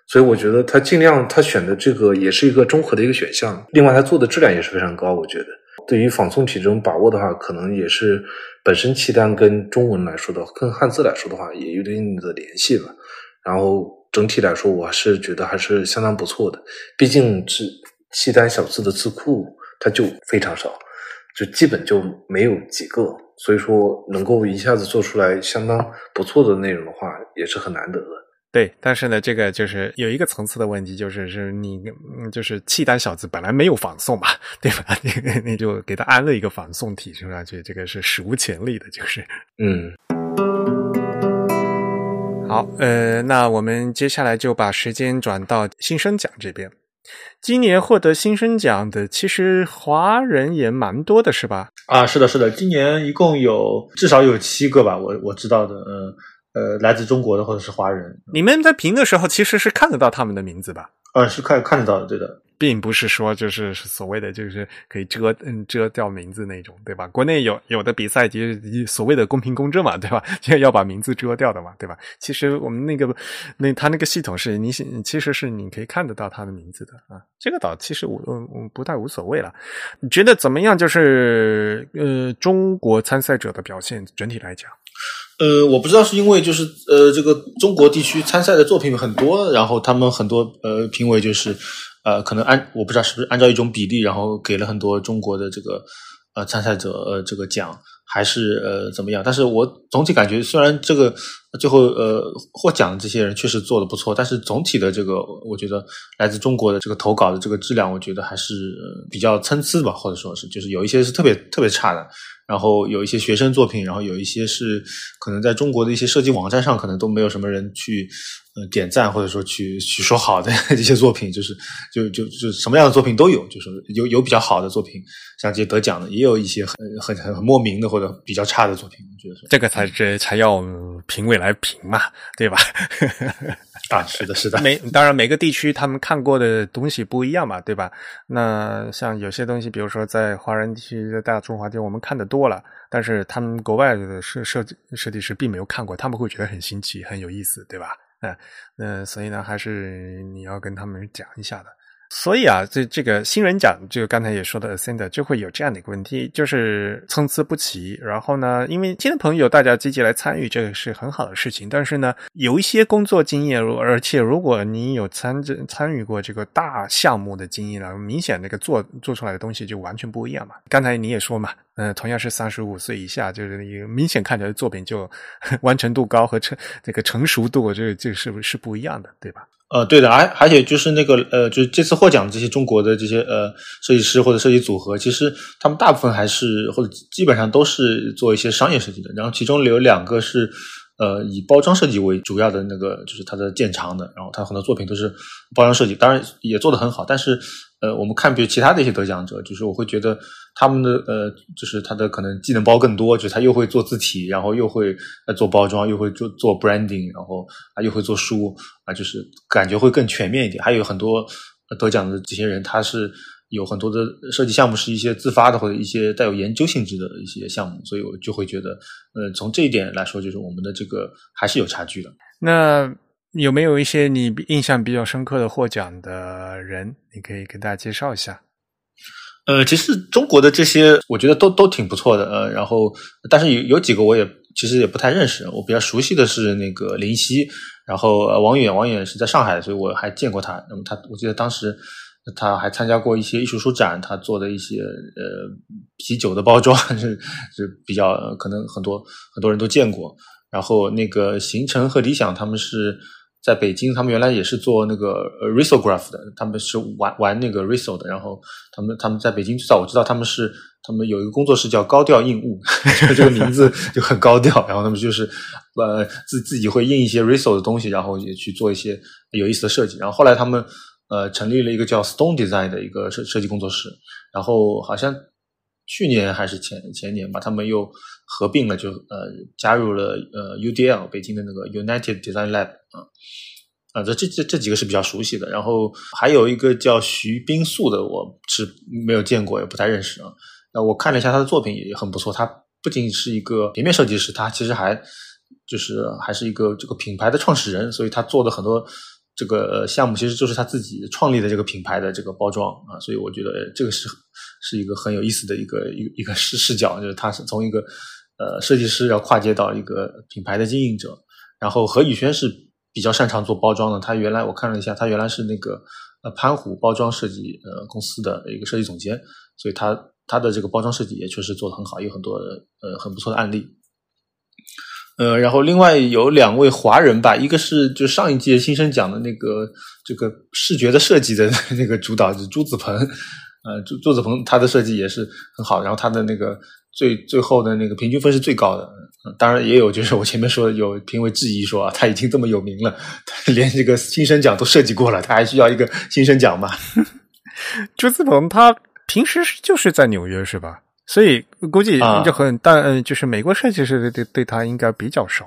所以我觉得他尽量他选的这个也是一个综合的一个选项。另外，他做的质量也是非常高。我觉得对于仿宋体这种把握的话，可能也是本身契丹跟中文来说的，跟汉字来说的话，也有一定的联系吧。然后整体来说，我还是觉得还是相当不错的。毕竟是契丹小字的字库，它就非常少，就基本就没有几个。所以说，能够一下子做出来相当不错的内容的话，也是很难得的。对，但是呢，这个就是有一个层次的问题，就是是你，就是契丹小子本来没有仿宋嘛，对吧？你你就给他安了一个仿宋体是上去，这个是史无前例的，就是，嗯。好，呃，那我们接下来就把时间转到新生奖这边。今年获得新生奖的，其实华人也蛮多的，是吧？啊，是的，是的，今年一共有至少有七个吧，我我知道的，嗯。呃，来自中国的或者是华人，你们在评的时候其实是看得到他们的名字吧？呃，是看看得到的，对的，并不是说就是所谓的就是可以遮嗯遮掉名字那种，对吧？国内有有的比赛就是所谓的公平公正嘛，对吧？就要把名字遮掉的嘛，对吧？其实我们那个那他那个系统是你其实是你可以看得到他的名字的啊，这个倒其实我嗯不太无所谓了。你觉得怎么样？就是呃，中国参赛者的表现整体来讲。呃，我不知道是因为就是呃，这个中国地区参赛的作品很多，然后他们很多呃评委就是呃，可能按我不知道是不是按照一种比例，然后给了很多中国的这个呃参赛者呃这个奖，还是呃怎么样？但是我总体感觉，虽然这个最后呃获奖的这些人确实做的不错，但是总体的这个我觉得来自中国的这个投稿的这个质量，我觉得还是比较参差吧，或者说是就是有一些是特别特别差的。然后有一些学生作品，然后有一些是可能在中国的一些设计网站上，可能都没有什么人去呃点赞，或者说去去说好的 这些作品，就是就就就什么样的作品都有，就是有有比较好的作品，像这些得奖的，也有一些很很很很莫名的或者比较差的作品，我觉得这个才这才要评委来评嘛，对吧？啊，是的，是的。每当然每个地区他们看过的东西不一样嘛，对吧？那像有些东西，比如说在华人地区的大中华地，我们看的多了，但是他们国外的设设计设计师并没有看过，他们会觉得很新奇、很有意思，对吧？嗯，那所以呢，还是你要跟他们讲一下的。所以啊，这这个新人奖，就刚才也说的 Ascend 就会有这样的一个问题，就是参差不齐。然后呢，因为新的朋友大家积极来参与，这个是很好的事情。但是呢，有一些工作经验，而且如果你有参参与过这个大项目的经验了，明显那个做做出来的东西就完全不一样嘛。刚才你也说嘛，嗯，同样是三十五岁以下，就是一个明显看起来作品就 完成度高和成这个成熟度，这这是不是不一样的，对吧？呃，对的，而而且就是那个呃，就是这次获奖的这些中国的这些呃设计师或者设计组合，其实他们大部分还是或者基本上都是做一些商业设计的，然后其中有两个是呃以包装设计为主要的那个，就是他的建长的，然后他很多作品都是包装设计，当然也做得很好，但是。呃，我们看比如其他的一些得奖者，就是我会觉得他们的呃，就是他的可能技能包更多，就是他又会做字体，然后又会呃做包装，又会做做 branding，然后啊又会做书啊，就是感觉会更全面一点。还有很多得奖的这些人，他是有很多的设计项目是一些自发的或者一些带有研究性质的一些项目，所以我就会觉得，呃，从这一点来说，就是我们的这个还是有差距的。那。有没有一些你印象比较深刻的获奖的人？你可以跟大家介绍一下。呃，其实中国的这些，我觉得都都挺不错的。呃，然后，但是有有几个我也其实也不太认识。我比较熟悉的是那个林夕，然后王远，王远是在上海，所以我还见过他。那么他，我记得当时他还参加过一些艺术书展，他做的一些呃啤酒的包装 是是比较可能很多很多人都见过。然后那个行程和理想他们是在北京，他们原来也是做那个 risograph 的，他们是玩玩那个 riso 的。然后他们他们在北京最早我知道他们是他们有一个工作室叫高调印物，这个名字 就很高调。然后他们就是呃自自己会印一些 riso 的东西，然后也去做一些有意思的设计。然后后来他们。呃，成立了一个叫 Stone Design 的一个设设计工作室，然后好像去年还是前前年吧，他们又合并了，就呃加入了呃 UDL 北京的那个 United Design Lab 啊啊，这这这这几个是比较熟悉的，然后还有一个叫徐冰素的，我是没有见过，也不太认识啊。那我看了一下他的作品也很不错，他不仅是一个平面设计师，他其实还就是还是一个这个品牌的创始人，所以他做的很多。这个项目其实就是他自己创立的这个品牌的这个包装啊，所以我觉得这个是是一个很有意思的一个一一个视视角，就是他是从一个呃设计师要跨界到一个品牌的经营者。然后何宇轩是比较擅长做包装的，他原来我看了一下，他原来是那个呃潘虎包装设计呃公司的一个设计总监，所以他他的这个包装设计也确实做得很好，有很多呃很不错的案例。呃，然后另外有两位华人吧，一个是就上一届新生奖的那个这个视觉的设计的那个主导是朱子鹏，呃，朱朱子鹏他的设计也是很好，然后他的那个最最后的那个平均分是最高的，当然也有就是我前面说有评委质疑说啊，他已经这么有名了，连这个新生奖都设计过了，他还需要一个新生奖吗？朱子鹏他平时就是在纽约是吧？所以估计就很但嗯，就是美国设计师对对他应该比较熟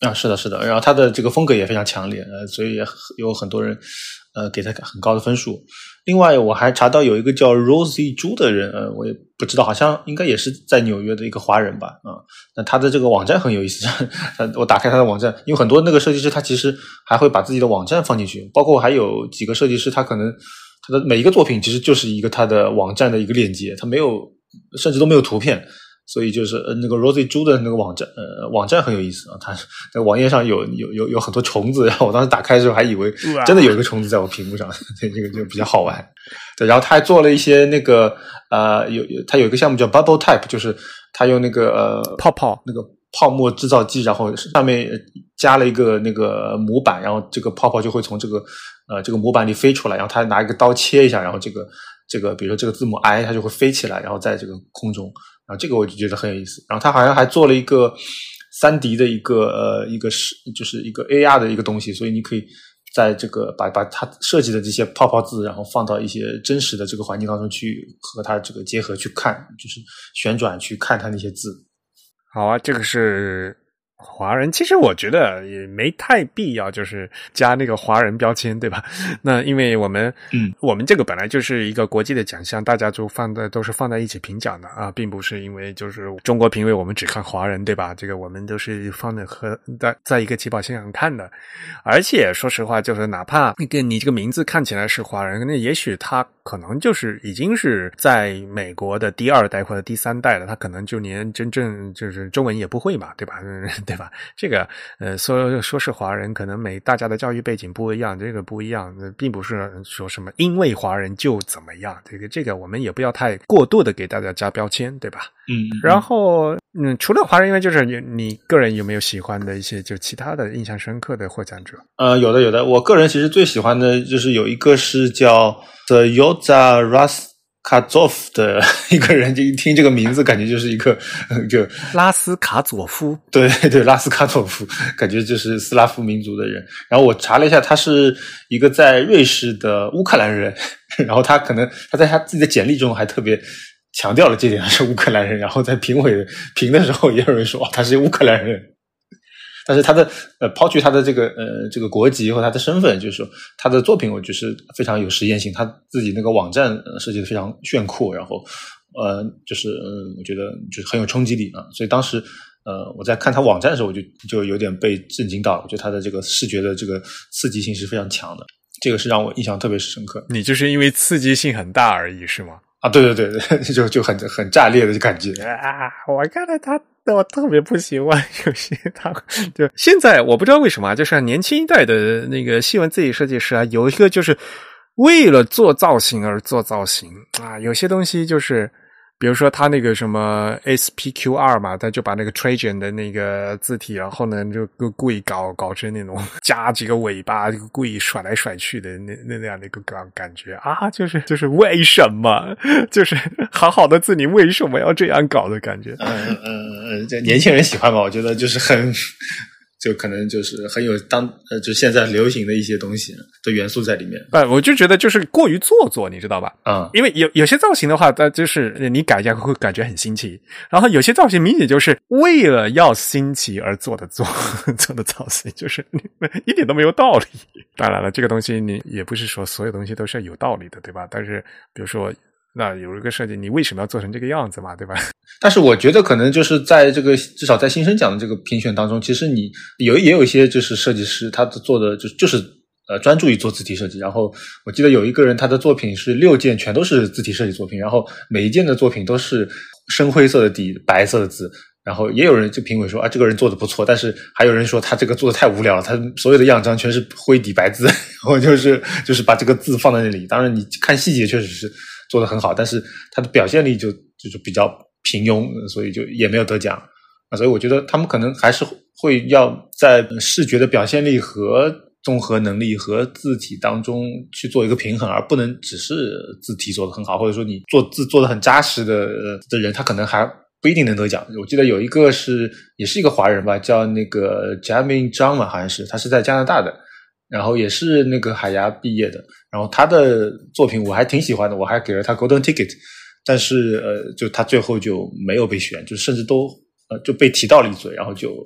啊，是的，是的。然后他的这个风格也非常强烈，呃，所以也有很多人呃给他很高的分数。另外，我还查到有一个叫 Rosie 朱的人，呃，我也不知道，好像应该也是在纽约的一个华人吧，啊，那他的这个网站很有意思，我打开他的网站，因为很多那个设计师他其实还会把自己的网站放进去，包括还有几个设计师，他可能他的每一个作品其实就是一个他的网站的一个链接，他没有。甚至都没有图片，所以就是呃那个 Rosie 猪的那个网站，呃网站很有意思啊，它在网页上有有有有很多虫子，然后我当时打开的时候还以为真的有一个虫子在我屏幕上，这个就比较好玩。对，然后他还做了一些那个呃有有他有一个项目叫 Bubble Type，就是他用那个呃泡泡那个泡沫制造机，然后上面加了一个那个模板，然后这个泡泡就会从这个呃这个模板里飞出来，然后他拿一个刀切一下，然后这个。这个比如说这个字母 i，它就会飞起来，然后在这个空中，然后这个我就觉得很有意思。然后他好像还做了一个三 D 的一个呃一个是就是一个 AR 的一个东西，所以你可以在这个把把它设计的这些泡泡字，然后放到一些真实的这个环境当中去和它这个结合去看，就是旋转去看它那些字。好啊，这个是。华人其实我觉得也没太必要，就是加那个华人标签，对吧？那因为我们，嗯，我们这个本来就是一个国际的奖项，大家就放在都是放在一起评奖的啊，并不是因为就是中国评委我们只看华人，对吧？这个我们都是放在和在在一个起跑线上看的。而且说实话，就是哪怕那个你这个名字看起来是华人，那也许他可能就是已经是在美国的第二代或者第三代了，他可能就连真正就是中文也不会嘛，对吧？对吧？这个呃，说说是华人，可能每大家的教育背景不一样，这个不一样，并不是说什么因为华人就怎么样。这个这个，我们也不要太过度的给大家加标签，对吧？嗯。然后嗯，除了华人，因为就是你你个人有没有喜欢的一些就其他的印象深刻的获奖者？呃，有的有的，我个人其实最喜欢的就是有一个是叫 The Yoza Ras。卡佐夫的 一个人，就一听这个名字，感觉就是一个就拉斯卡佐夫，对 对，拉斯卡佐夫，感觉就是斯拉夫民族的人。然后我查了一下，他是一个在瑞士的乌克兰人。然后他可能他在他自己的简历中还特别强调了这点，他是乌克兰人。然后在评委评的时候，也有人说他是乌克兰人。但是他的呃，抛去他的这个呃这个国籍和他的身份，就是说他的作品，我就是非常有实验性。他自己那个网站设计的非常炫酷，然后呃，就是嗯，我觉得就是很有冲击力啊。所以当时呃我在看他网站的时候，我就就有点被震惊到。我觉得他的这个视觉的这个刺激性是非常强的，这个是让我印象特别深刻。你就是因为刺激性很大而已，是吗？啊，对对对对，就就很很炸裂的感觉啊！我看到他。但我特别不喜欢有些 他，就现在我不知道为什么，就是年轻一代的那个新闻自己设计师啊，有一个就是为了做造型而做造型啊，有些东西就是。比如说他那个什么 SPQ 二嘛，他就把那个 Trajan 的那个字体，然后呢就故意搞搞成那种加几个尾巴，就故意甩来甩去的那那那样的一个感感觉啊，就是就是为什么？就是好好的字，你为什么要这样搞的感觉？嗯嗯嗯，这年轻人喜欢吧？我觉得就是很。就可能就是很有当呃，就现在流行的一些东西的元素在里面。哎，我就觉得就是过于做作，你知道吧？嗯，因为有有些造型的话，它就是你改一下会感觉很新奇。然后有些造型明显就是为了要新奇而做的做 做的造型，就是 一点都没有道理。当然了，这个东西你也不是说所有东西都是有道理的，对吧？但是比如说。那有一个设计，你为什么要做成这个样子嘛？对吧？但是我觉得可能就是在这个至少在新生奖的这个评选当中，其实你有也有一些就是设计师，他做的就就是呃专注于做字体设计。然后我记得有一个人，他的作品是六件全都是字体设计作品，然后每一件的作品都是深灰色的底，白色的字。然后也有人就评委说啊，这个人做的不错，但是还有人说他这个做的太无聊了，他所有的样章全是灰底白字，然后就是就是把这个字放在那里。当然你看细节确实是。做的很好，但是他的表现力就就是比较平庸，所以就也没有得奖啊。所以我觉得他们可能还是会要在视觉的表现力和综合能力和字体当中去做一个平衡，而不能只是字体做的很好，或者说你做字做的很扎实的的人，他可能还不一定能得奖。我记得有一个是也是一个华人吧，叫那个 Jamin 张嘛，好像是他是在加拿大的。然后也是那个海牙毕业的，然后他的作品我还挺喜欢的，我还给了他 Golden Ticket，但是呃，就他最后就没有被选，就甚至都呃就被提到了一嘴，然后就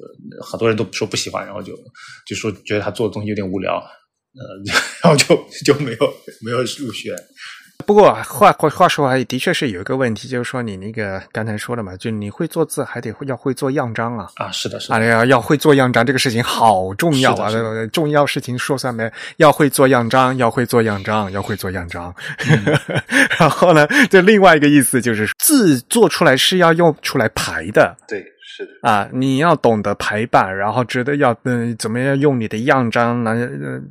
很多人都说不喜欢，然后就就说觉得他做的东西有点无聊，呃，然后就就没有没有入选。不过话话话说回来，的确是有一个问题，就是说你那个刚才说的嘛，就你会做字，还得要会做样章啊。啊，是的，是的。啊，要要会做样章，这个事情好重要啊！重要事情说三遍，要会做样章，要会做样章，要会做样章。然后呢，这另外一个意思就是字做出来是要用出来排的。对，是的。啊，你要懂得排版，然后觉得要嗯怎么样用你的样章来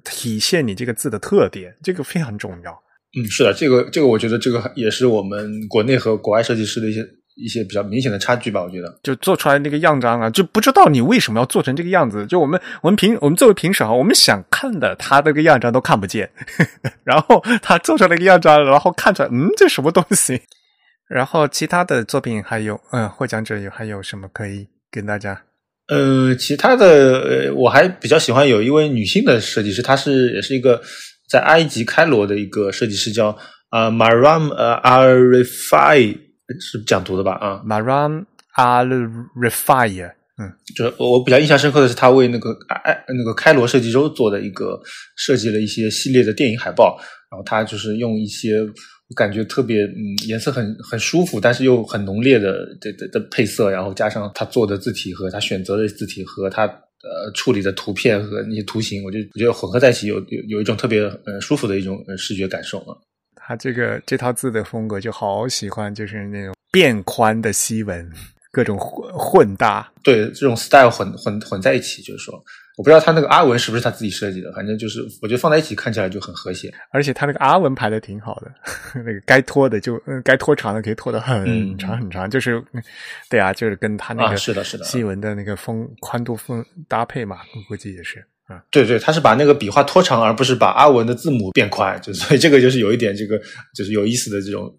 体现你这个字的特点，这个非常重要。嗯，是的，这个这个，我觉得这个也是我们国内和国外设计师的一些一些比较明显的差距吧。我觉得，就做出来那个样章啊，就不知道你为什么要做成这个样子。就我们我们评我们作为评审啊，我们想看的他那个样章都看不见，然后他做出来那个样章，然后看出来，嗯，这什么东西？然后其他的作品还有，嗯，获奖者有还有什么可以跟大家？呃，其他的，呃，我还比较喜欢有一位女性的设计师，她是也是一个。在埃及开罗的一个设计师叫啊 Maram 呃 Arifai 是这样读的吧啊 Maram Arifai 嗯，就是我比较印象深刻的是他为那个埃那个开罗设计周做的一个设计了一些系列的电影海报，然后他就是用一些我感觉特别嗯颜色很很舒服，但是又很浓烈的的的的配色，然后加上他做的字体和他选择的字体和他。呃，处理的图片和那些图形，我就我觉得混合在一起有有有一种特别呃舒服的一种视觉感受啊。他这个这套字的风格就好喜欢，就是那种变宽的西文，各种混混搭，对这种 style 混混混在一起，就是说。我不知道他那个阿文是不是他自己设计的，反正就是我觉得放在一起看起来就很和谐，而且他那个阿文排的挺好的，那个该拖的就嗯该拖长的可以拖得很长很长，就是对啊，就是跟他那个是的是的。细文的那个风宽度风搭配嘛，我估计也是。对对，他是把那个笔画拖长，而不是把阿文的字母变宽，就所以这个就是有一点这个就是有意思的这种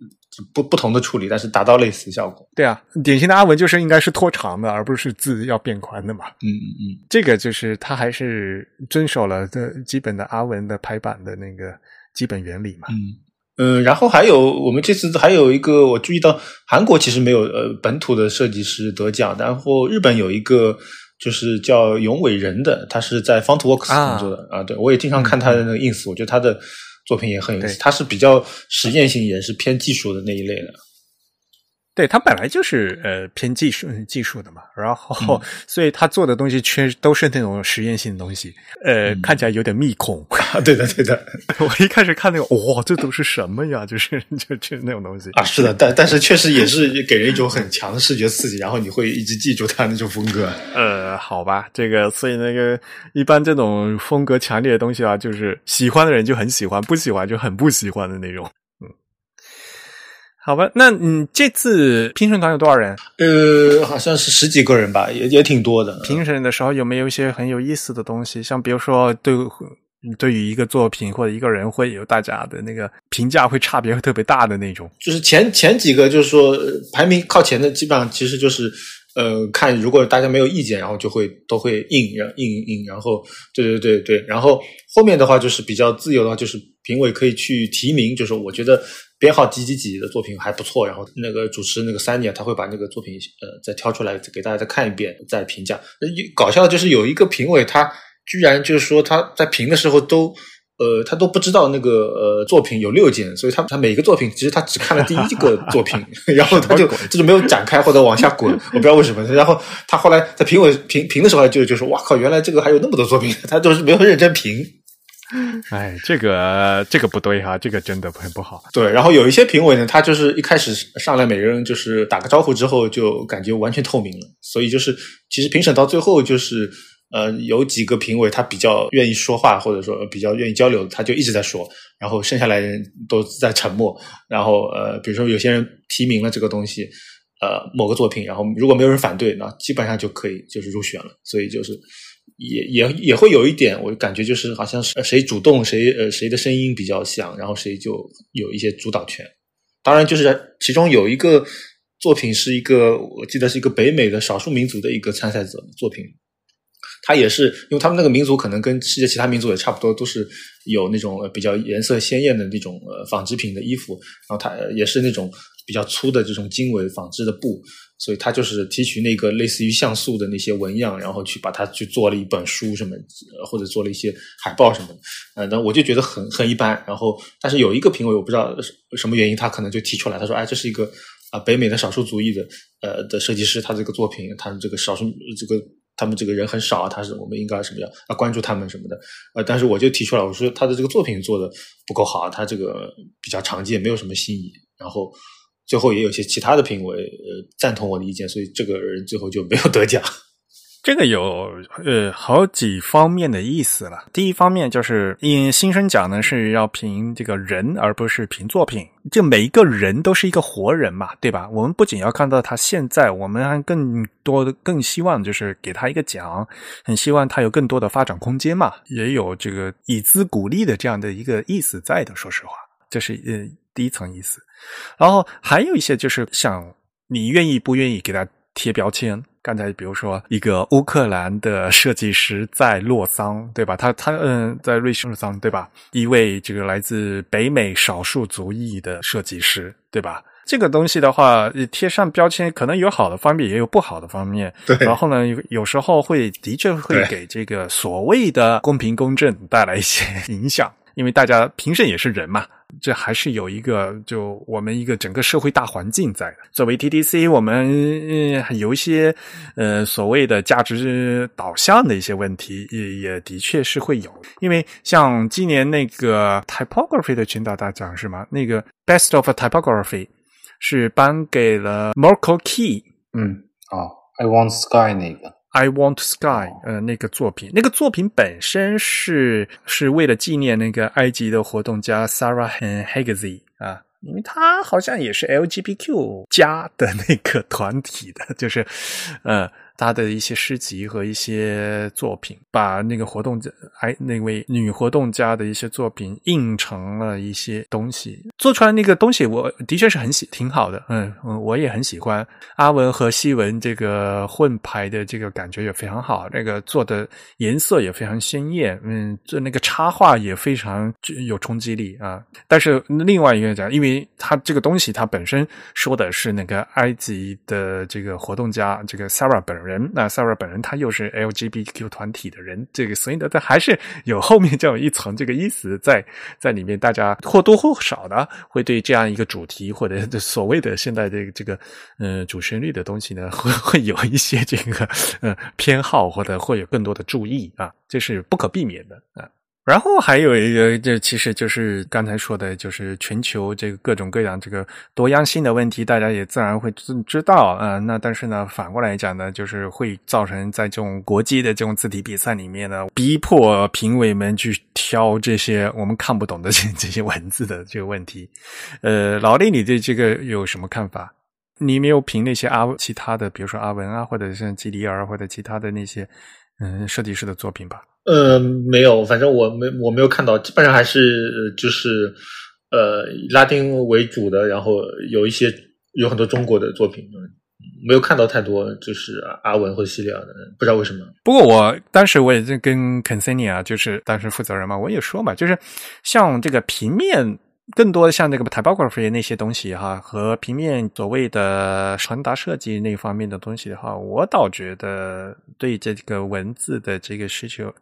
不不同的处理，但是达到类似效果。对啊，典型的阿文就是应该是拖长的，而不是字要变宽的嘛。嗯嗯嗯，这个就是他还是遵守了这基本的阿文的排版的那个基本原理嘛。嗯嗯，然后还有我们这次还有一个我注意到，韩国其实没有呃本土的设计师得奖，然后日本有一个。就是叫永伟人的，他是在 FontWorks 工作的啊。对我也经常看他的那个 ins，我觉得他的作品也很有意思。他是比较实验性，也是偏技术的那一类的。对他本来就是呃偏技术技术的嘛，然后 所以他做的东西全都是那种实验性的东西，呃看起来有点密孔。对的，对的。我一开始看那个，哇，这都是什么呀？就是 就就那种东西啊，是的，但但是确实也是给人一种很强的视觉刺激，然后你会一直记住他那种风格。呃，好吧，这个所以那个一般这种风格强烈的东西啊，就是喜欢的人就很喜欢，不喜欢就很不喜欢的那种。嗯，好吧，那你，这次评审团有多少人？呃，好像是十几个人吧，也也挺多的。评审的时候有没有一些很有意思的东西？像比如说对。对于一个作品或者一个人，会有大家的那个评价会差别会特别大的那种。就是前前几个，就是说排名靠前的，基本上其实就是呃，看如果大家没有意见，然后就会都会应，然应应，然后对对对对，然后后面的话就是比较自由的话，就是评委可以去提名，就是我觉得编号几几几的作品还不错，然后那个主持那个三年他会把那个作品呃再挑出来给大家再看一遍再评价。搞笑的就是有一个评委他。居然就是说他在评的时候都，呃，他都不知道那个呃作品有六件，所以他他每个作品其实他只看了第一个作品，然后他就就是没有展开或者往下滚，我不知道为什么。然后他后来在评委评评的时候就就说：“哇靠，原来这个还有那么多作品，他都是没有认真评。”哎，这个这个不对哈，这个真的很不好。对，然后有一些评委呢，他就是一开始上来每个人就是打个招呼之后，就感觉完全透明了，所以就是其实评审到最后就是。呃，有几个评委他比较愿意说话，或者说比较愿意交流，他就一直在说，然后剩下来人都在沉默。然后呃，比如说有些人提名了这个东西，呃，某个作品，然后如果没有人反对，那基本上就可以就是入选了。所以就是也也也会有一点，我感觉就是好像是谁主动，谁呃谁的声音比较响，然后谁就有一些主导权。当然，就是其中有一个作品是一个，我记得是一个北美的少数民族的一个参赛者作品。他也是，因为他们那个民族可能跟世界其他民族也差不多，都是有那种比较颜色鲜艳的那种呃纺织品的衣服，然后他也是那种比较粗的这种经纬纺织的布，所以他就是提取那个类似于像素的那些纹样，然后去把它去做了一本书什么，或者做了一些海报什么的，呃，那我就觉得很很一般。然后，但是有一个评委，我不知道什么原因，他可能就提出来，他说：“哎，这是一个啊北美的少数族裔的呃的设计师，他这个作品，他这个少数这个。”他们这个人很少啊，他是我们应该什么样啊？关注他们什么的，啊，但是我就提出来，我说他的这个作品做的不够好，他这个比较常见，没有什么新意。然后最后也有些其他的评委呃赞同我的意见，所以这个人最后就没有得奖。这个有呃好几方面的意思了。第一方面就是，因新生奖呢是要评这个人，而不是评作品。就每一个人都是一个活人嘛，对吧？我们不仅要看到他现在，我们还更多的更希望就是给他一个奖，很希望他有更多的发展空间嘛，也有这个以资鼓励的这样的一个意思在的。说实话，这是呃第一层意思。然后还有一些就是想你愿意不愿意给他贴标签。刚才比如说一个乌克兰的设计师在洛桑，对吧？他他嗯，在瑞士洛桑，对吧？一位这个来自北美少数族裔的设计师，对吧？这个东西的话，贴上标签可能有好的方面，也有不好的方面。对。然后呢，有时候会的确会给这个所谓的公平公正带来一些 影响。因为大家评审也是人嘛，这还是有一个就我们一个整个社会大环境在的。作为 TDC，我们有一些呃所谓的价值导向的一些问题，也也的确是会有。因为像今年那个 Typography 的群岛大奖是吗？那个 Best of Typography 是颁给了 Marco Key。嗯，哦，I Want Sky 那个。I Want Sky，呃，那个作品，那个作品本身是是为了纪念那个埃及的活动家 Sarah Hagazy 啊，因为他好像也是 LGBTQ 加的那个团体的，就是，呃。他的一些诗集和一些作品，把那个活动家哎那位女活动家的一些作品印成了一些东西，做出来那个东西，我的确是很喜挺好的，嗯嗯，我也很喜欢阿文和西文这个混排的这个感觉也非常好，那个做的颜色也非常鲜艳，嗯，做那个插画也非常有冲击力啊。但是另外一个讲，因为他这个东西他本身说的是那个埃及的这个活动家这个 Sarah 本人。人那 Sarah 本人他又是 LGBTQ 团体的人，这个所以呢，他还是有后面这样一层这个意思在在里面，大家或多或少的会对这样一个主题或者所谓的现在的这个嗯主旋律的东西呢，会会有一些这个呃偏好或者会有更多的注意啊，这是不可避免的啊。然后还有一个，这其实就是刚才说的，就是全球这个各种各样这个多样性的问题，大家也自然会知知道啊。那但是呢，反过来讲呢，就是会造成在这种国际的这种字体比赛里面呢，逼迫评委们去挑这些我们看不懂的这这些文字的这个问题。呃，老李，你对这个有什么看法？你没有评那些阿其他的，比如说阿文啊，或者像基里尔或者其他的那些嗯设计师的作品吧？呃，没有，反正我没我没有看到，基本上还是就是呃拉丁为主的，然后有一些有很多中国的作品，没有看到太多就是阿文或者西利亚的，不知道为什么。不过我当时我也在跟 c o n s i n i a 就是当时负责人嘛，我也说嘛，就是像这个平面。更多的像那个 typography 那些东西哈，和平面所谓的传达设计那方面的东西的话，我倒觉得对这个文字的这个需求，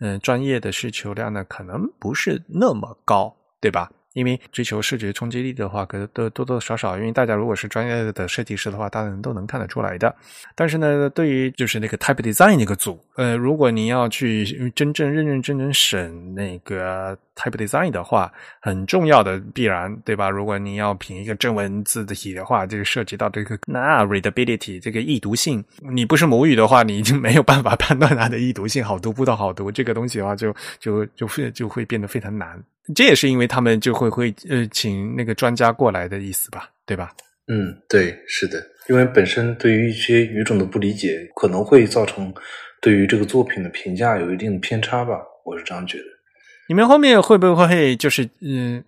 嗯，专业的需求量呢，可能不是那么高，对吧？因为追求视觉冲击力的话，可能都多多少少，因为大家如果是专业的设计师的话，大家都能看得出来的。但是呢，对于就是那个 type design 那个组，呃，如果你要去真正认认真真审那个 type design 的话，很重要的必然，对吧？如果你要评一个正文字的体的话，这个涉及到这个那 readability 这个易读性，你不是母语的话，你已经没有办法判断它的易读性好读不到好读，这个东西的话，就就就会就会变得非常难。这也是因为他们就会会呃请那个专家过来的意思吧，对吧？嗯，对，是的，因为本身对于一些语种的不理解，可能会造成对于这个作品的评价有一定的偏差吧，我是这样觉得。你们后面会不会就是嗯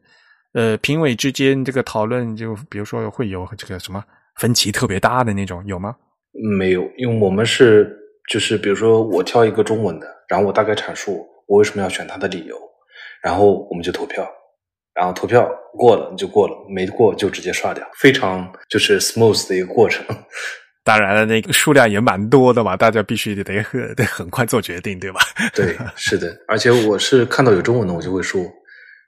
呃评委之间这个讨论，就比如说会有这个什么分歧特别大的那种有吗？没有，因为我们是就是比如说我挑一个中文的，然后我大概阐述我为什么要选它的理由。然后我们就投票，然后投票过了就过了，没过就直接刷掉，非常就是 smooth 的一个过程。当然了，那个数量也蛮多的嘛，大家必须得得得很快做决定，对吧？对，是的。而且我是看到有中文的我就会说，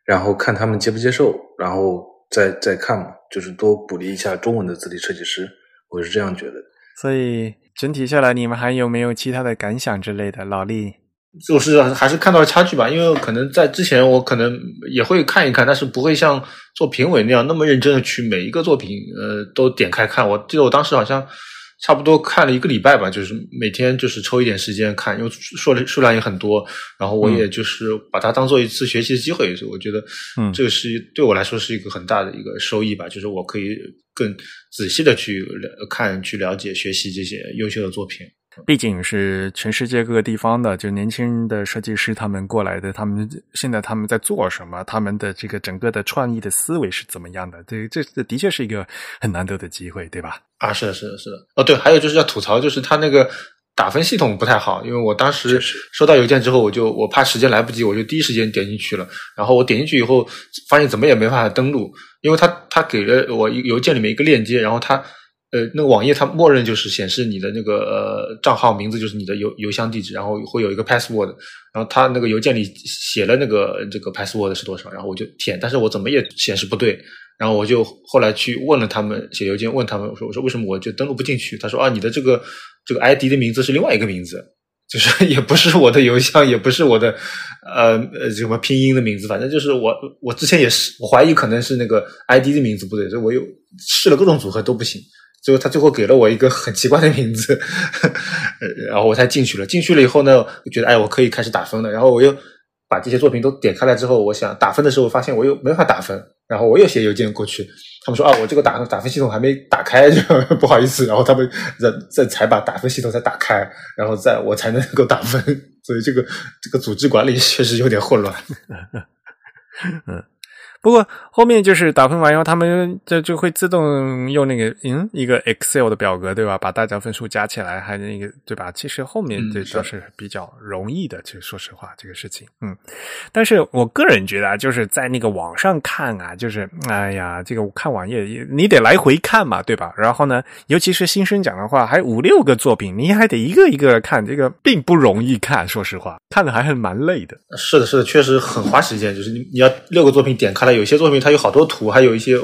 然后看他们接不接受，然后再再看嘛，就是多鼓励一下中文的字体设计师，我是这样觉得。所以整体下来，你们还有没有其他的感想之类的？老厉。就是还是看到了差距吧，因为可能在之前我可能也会看一看，但是不会像做评委那样那么认真的去每一个作品呃都点开看。我记得我当时好像差不多看了一个礼拜吧，就是每天就是抽一点时间看，因为数数量也很多，然后我也就是把它当做一次学习的机会，所以我觉得嗯这个是对我来说是一个很大的一个收益吧，就是我可以更仔细的去看、去了解、学习这些优秀的作品。毕竟是全世界各个地方的，就年轻的设计师他们过来的，他们现在他们在做什么？他们的这个整个的创意的思维是怎么样的？这这这的确是一个很难得的机会，对吧？啊，是的，是的，是的。哦，对，还有就是要吐槽，就是他那个打分系统不太好，因为我当时收到邮件之后，我就我怕时间来不及，我就第一时间点进去了。然后我点进去以后，发现怎么也没办法登录，因为他他给了我邮件里面一个链接，然后他。呃，那个网页它默认就是显示你的那个呃账号名字就是你的邮邮箱地址，然后会有一个 password，然后他那个邮件里写了那个这个 password 是多少，然后我就填，但是我怎么也显示不对，然后我就后来去问了他们，写邮件问他们，我说我说为什么我就登录不进去？他说啊，你的这个这个 ID 的名字是另外一个名字，就是 也不是我的邮箱，也不是我的呃呃什么拼音的名字，反正就是我我之前也是，我怀疑可能是那个 ID 的名字不对，所以我又试了各种组合都不行。最后他最后给了我一个很奇怪的名字，然后我才进去了。进去了以后呢，觉得哎，我可以开始打分了。然后我又把这些作品都点开来之后，我想打分的时候，发现我又没法打分。然后我又写邮件过去，他们说啊，我这个打打分系统还没打开，就 不好意思。然后他们再才把打分系统再打开，然后再我才能够打分。所以这个这个组织管理确实有点混乱。嗯。不过后面就是打分完以后，他们这就会自动用那个嗯一个 Excel 的表格，对吧？把大家分数加起来，还那个对吧？其实后面这倒是比较容易的，其实说实话这个事情，嗯。但是我个人觉得啊，就是在那个网上看啊，就是哎呀，这个看网页你得来回看嘛，对吧？然后呢，尤其是新生奖的话，还五六个作品，你还得一个一个看，这个并不容易看，说实话，看的还是蛮累的。是的，是的，确实很花时间，就是你你要六个作品点开了。有些作品它有好多图，还有一些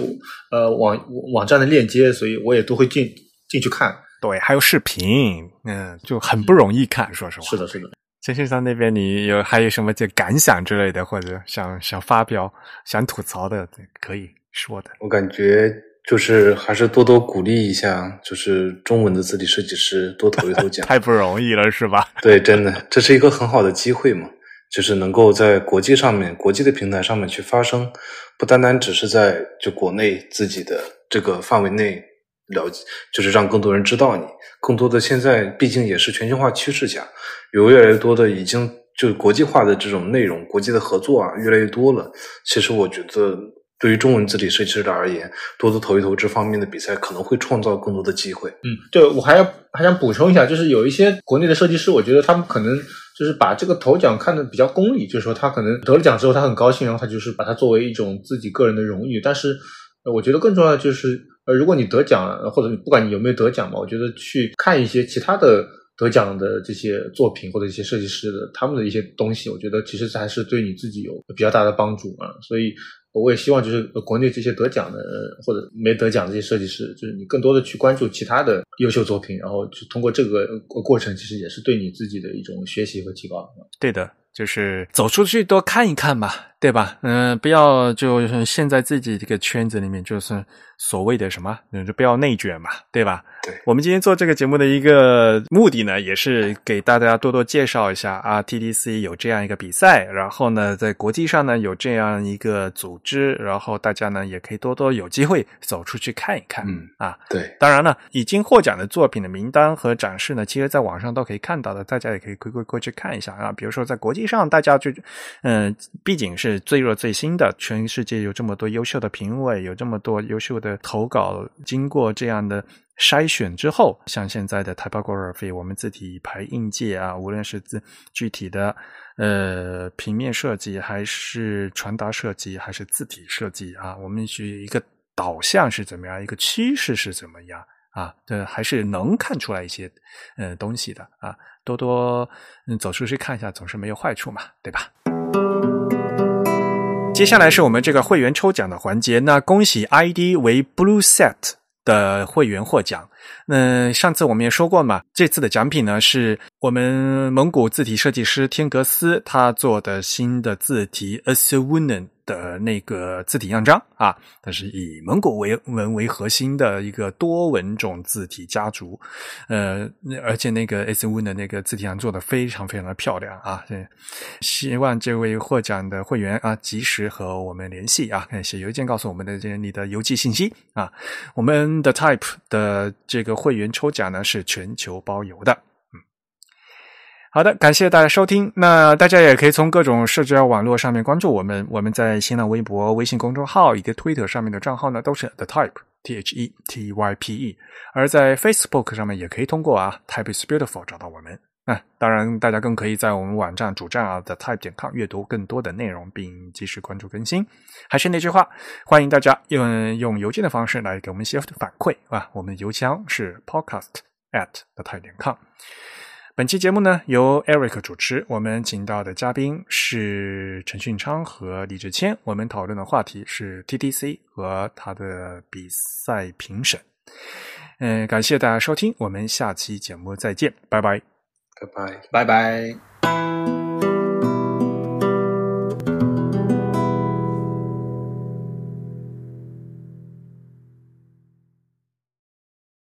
呃网网站的链接，所以我也都会进进去看。对，还有视频，嗯，就很不容易看。说实话，是的，是的。陈先生那边你有还有什么这感想之类的，或者想想发表、想吐槽的，可以说的。我感觉就是还是多多鼓励一下，就是中文的字体设计师多投一投奖，太不容易了，是吧？对，真的，这是一个很好的机会嘛，就是能够在国际上面、国际的平台上面去发声，不单单只是在就国内自己的这个范围内了解，就是让更多人知道你。更多的现在毕竟也是全球化趋势下，有越来越多的已经就国际化的这种内容，国际的合作啊越来越多了。其实我觉得。对于中文字体设计师的而言，多多投一投这方面的比赛，可能会创造更多的机会。嗯，对我还要还想补充一下，就是有一些国内的设计师，我觉得他们可能就是把这个头奖看得比较功利，就是说他可能得了奖之后他很高兴，然后他就是把它作为一种自己个人的荣誉。但是，我觉得更重要的就是，呃，如果你得奖了，或者不管你有没有得奖吧，我觉得去看一些其他的。得奖的这些作品或者一些设计师的他们的一些东西，我觉得其实还是对你自己有比较大的帮助啊。所以我也希望就是国内这些得奖的或者没得奖这些设计师，就是你更多的去关注其他的优秀作品，然后就通过这个过程，其实也是对你自己的一种学习和提高。对的。就是走出去多看一看嘛，对吧？嗯，不要就陷在自己这个圈子里面，就是所谓的什么，就不要内卷嘛，对吧？对。我们今天做这个节目的一个目的呢，也是给大家多多介绍一下啊，TDC 有这样一个比赛，然后呢，在国际上呢有这样一个组织，然后大家呢也可以多多有机会走出去看一看。嗯啊，对。当然了，已经获奖的作品的名单和展示呢，其实在网上都可以看到的，大家也可以过过过去看一下啊。比如说在国际。上大家就，嗯，毕竟是最热最新的，全世界有这么多优秀的评委，有这么多优秀的投稿，经过这样的筛选之后，像现在的 typography，我们字体排印界啊，无论是字具体的呃平面设计，还是传达设计，还是字体设计啊，我们是一个导向是怎么样，一个趋势是怎么样。啊，这还是能看出来一些，呃，东西的啊，多多嗯走出去看一下，总是没有坏处嘛，对吧？接下来是我们这个会员抽奖的环节，那恭喜 ID 为 Blue Set 的会员获奖。那上次我们也说过嘛，这次的奖品呢是我们蒙古字体设计师天格斯他做的新的字体 Asunan。的那个字体样章啊，它是以蒙古为文为核心的一个多文种字体家族，呃，而且那个 S 文的那个字体上做的非常非常的漂亮啊，希望这位获奖的会员啊，及时和我们联系啊，写邮件告诉我们的这你的邮寄信息啊，我们的 Type 的这个会员抽奖呢是全球包邮的。好的，感谢大家收听。那大家也可以从各种社交网络上面关注我们。我们在新浪微博、微信公众号以及 Twitter 上面的账号呢，都是 The Type T H E T Y P E。而在 Facebook 上面也可以通过啊 Type is Beautiful 找到我们。啊，当然，大家更可以在我们网站主站啊 The Type 点 com 阅读更多的内容，并及时关注更新。还是那句话，欢迎大家用用邮件的方式来给我们一些反馈啊。我们的邮箱是 Podcast at The Type 点 com。本期节目呢由 Eric 主持，我们请到的嘉宾是陈训昌和李志谦，我们讨论的话题是 TTC 和他的比赛评审。嗯，感谢大家收听，我们下期节目再见，拜拜，拜拜，拜拜。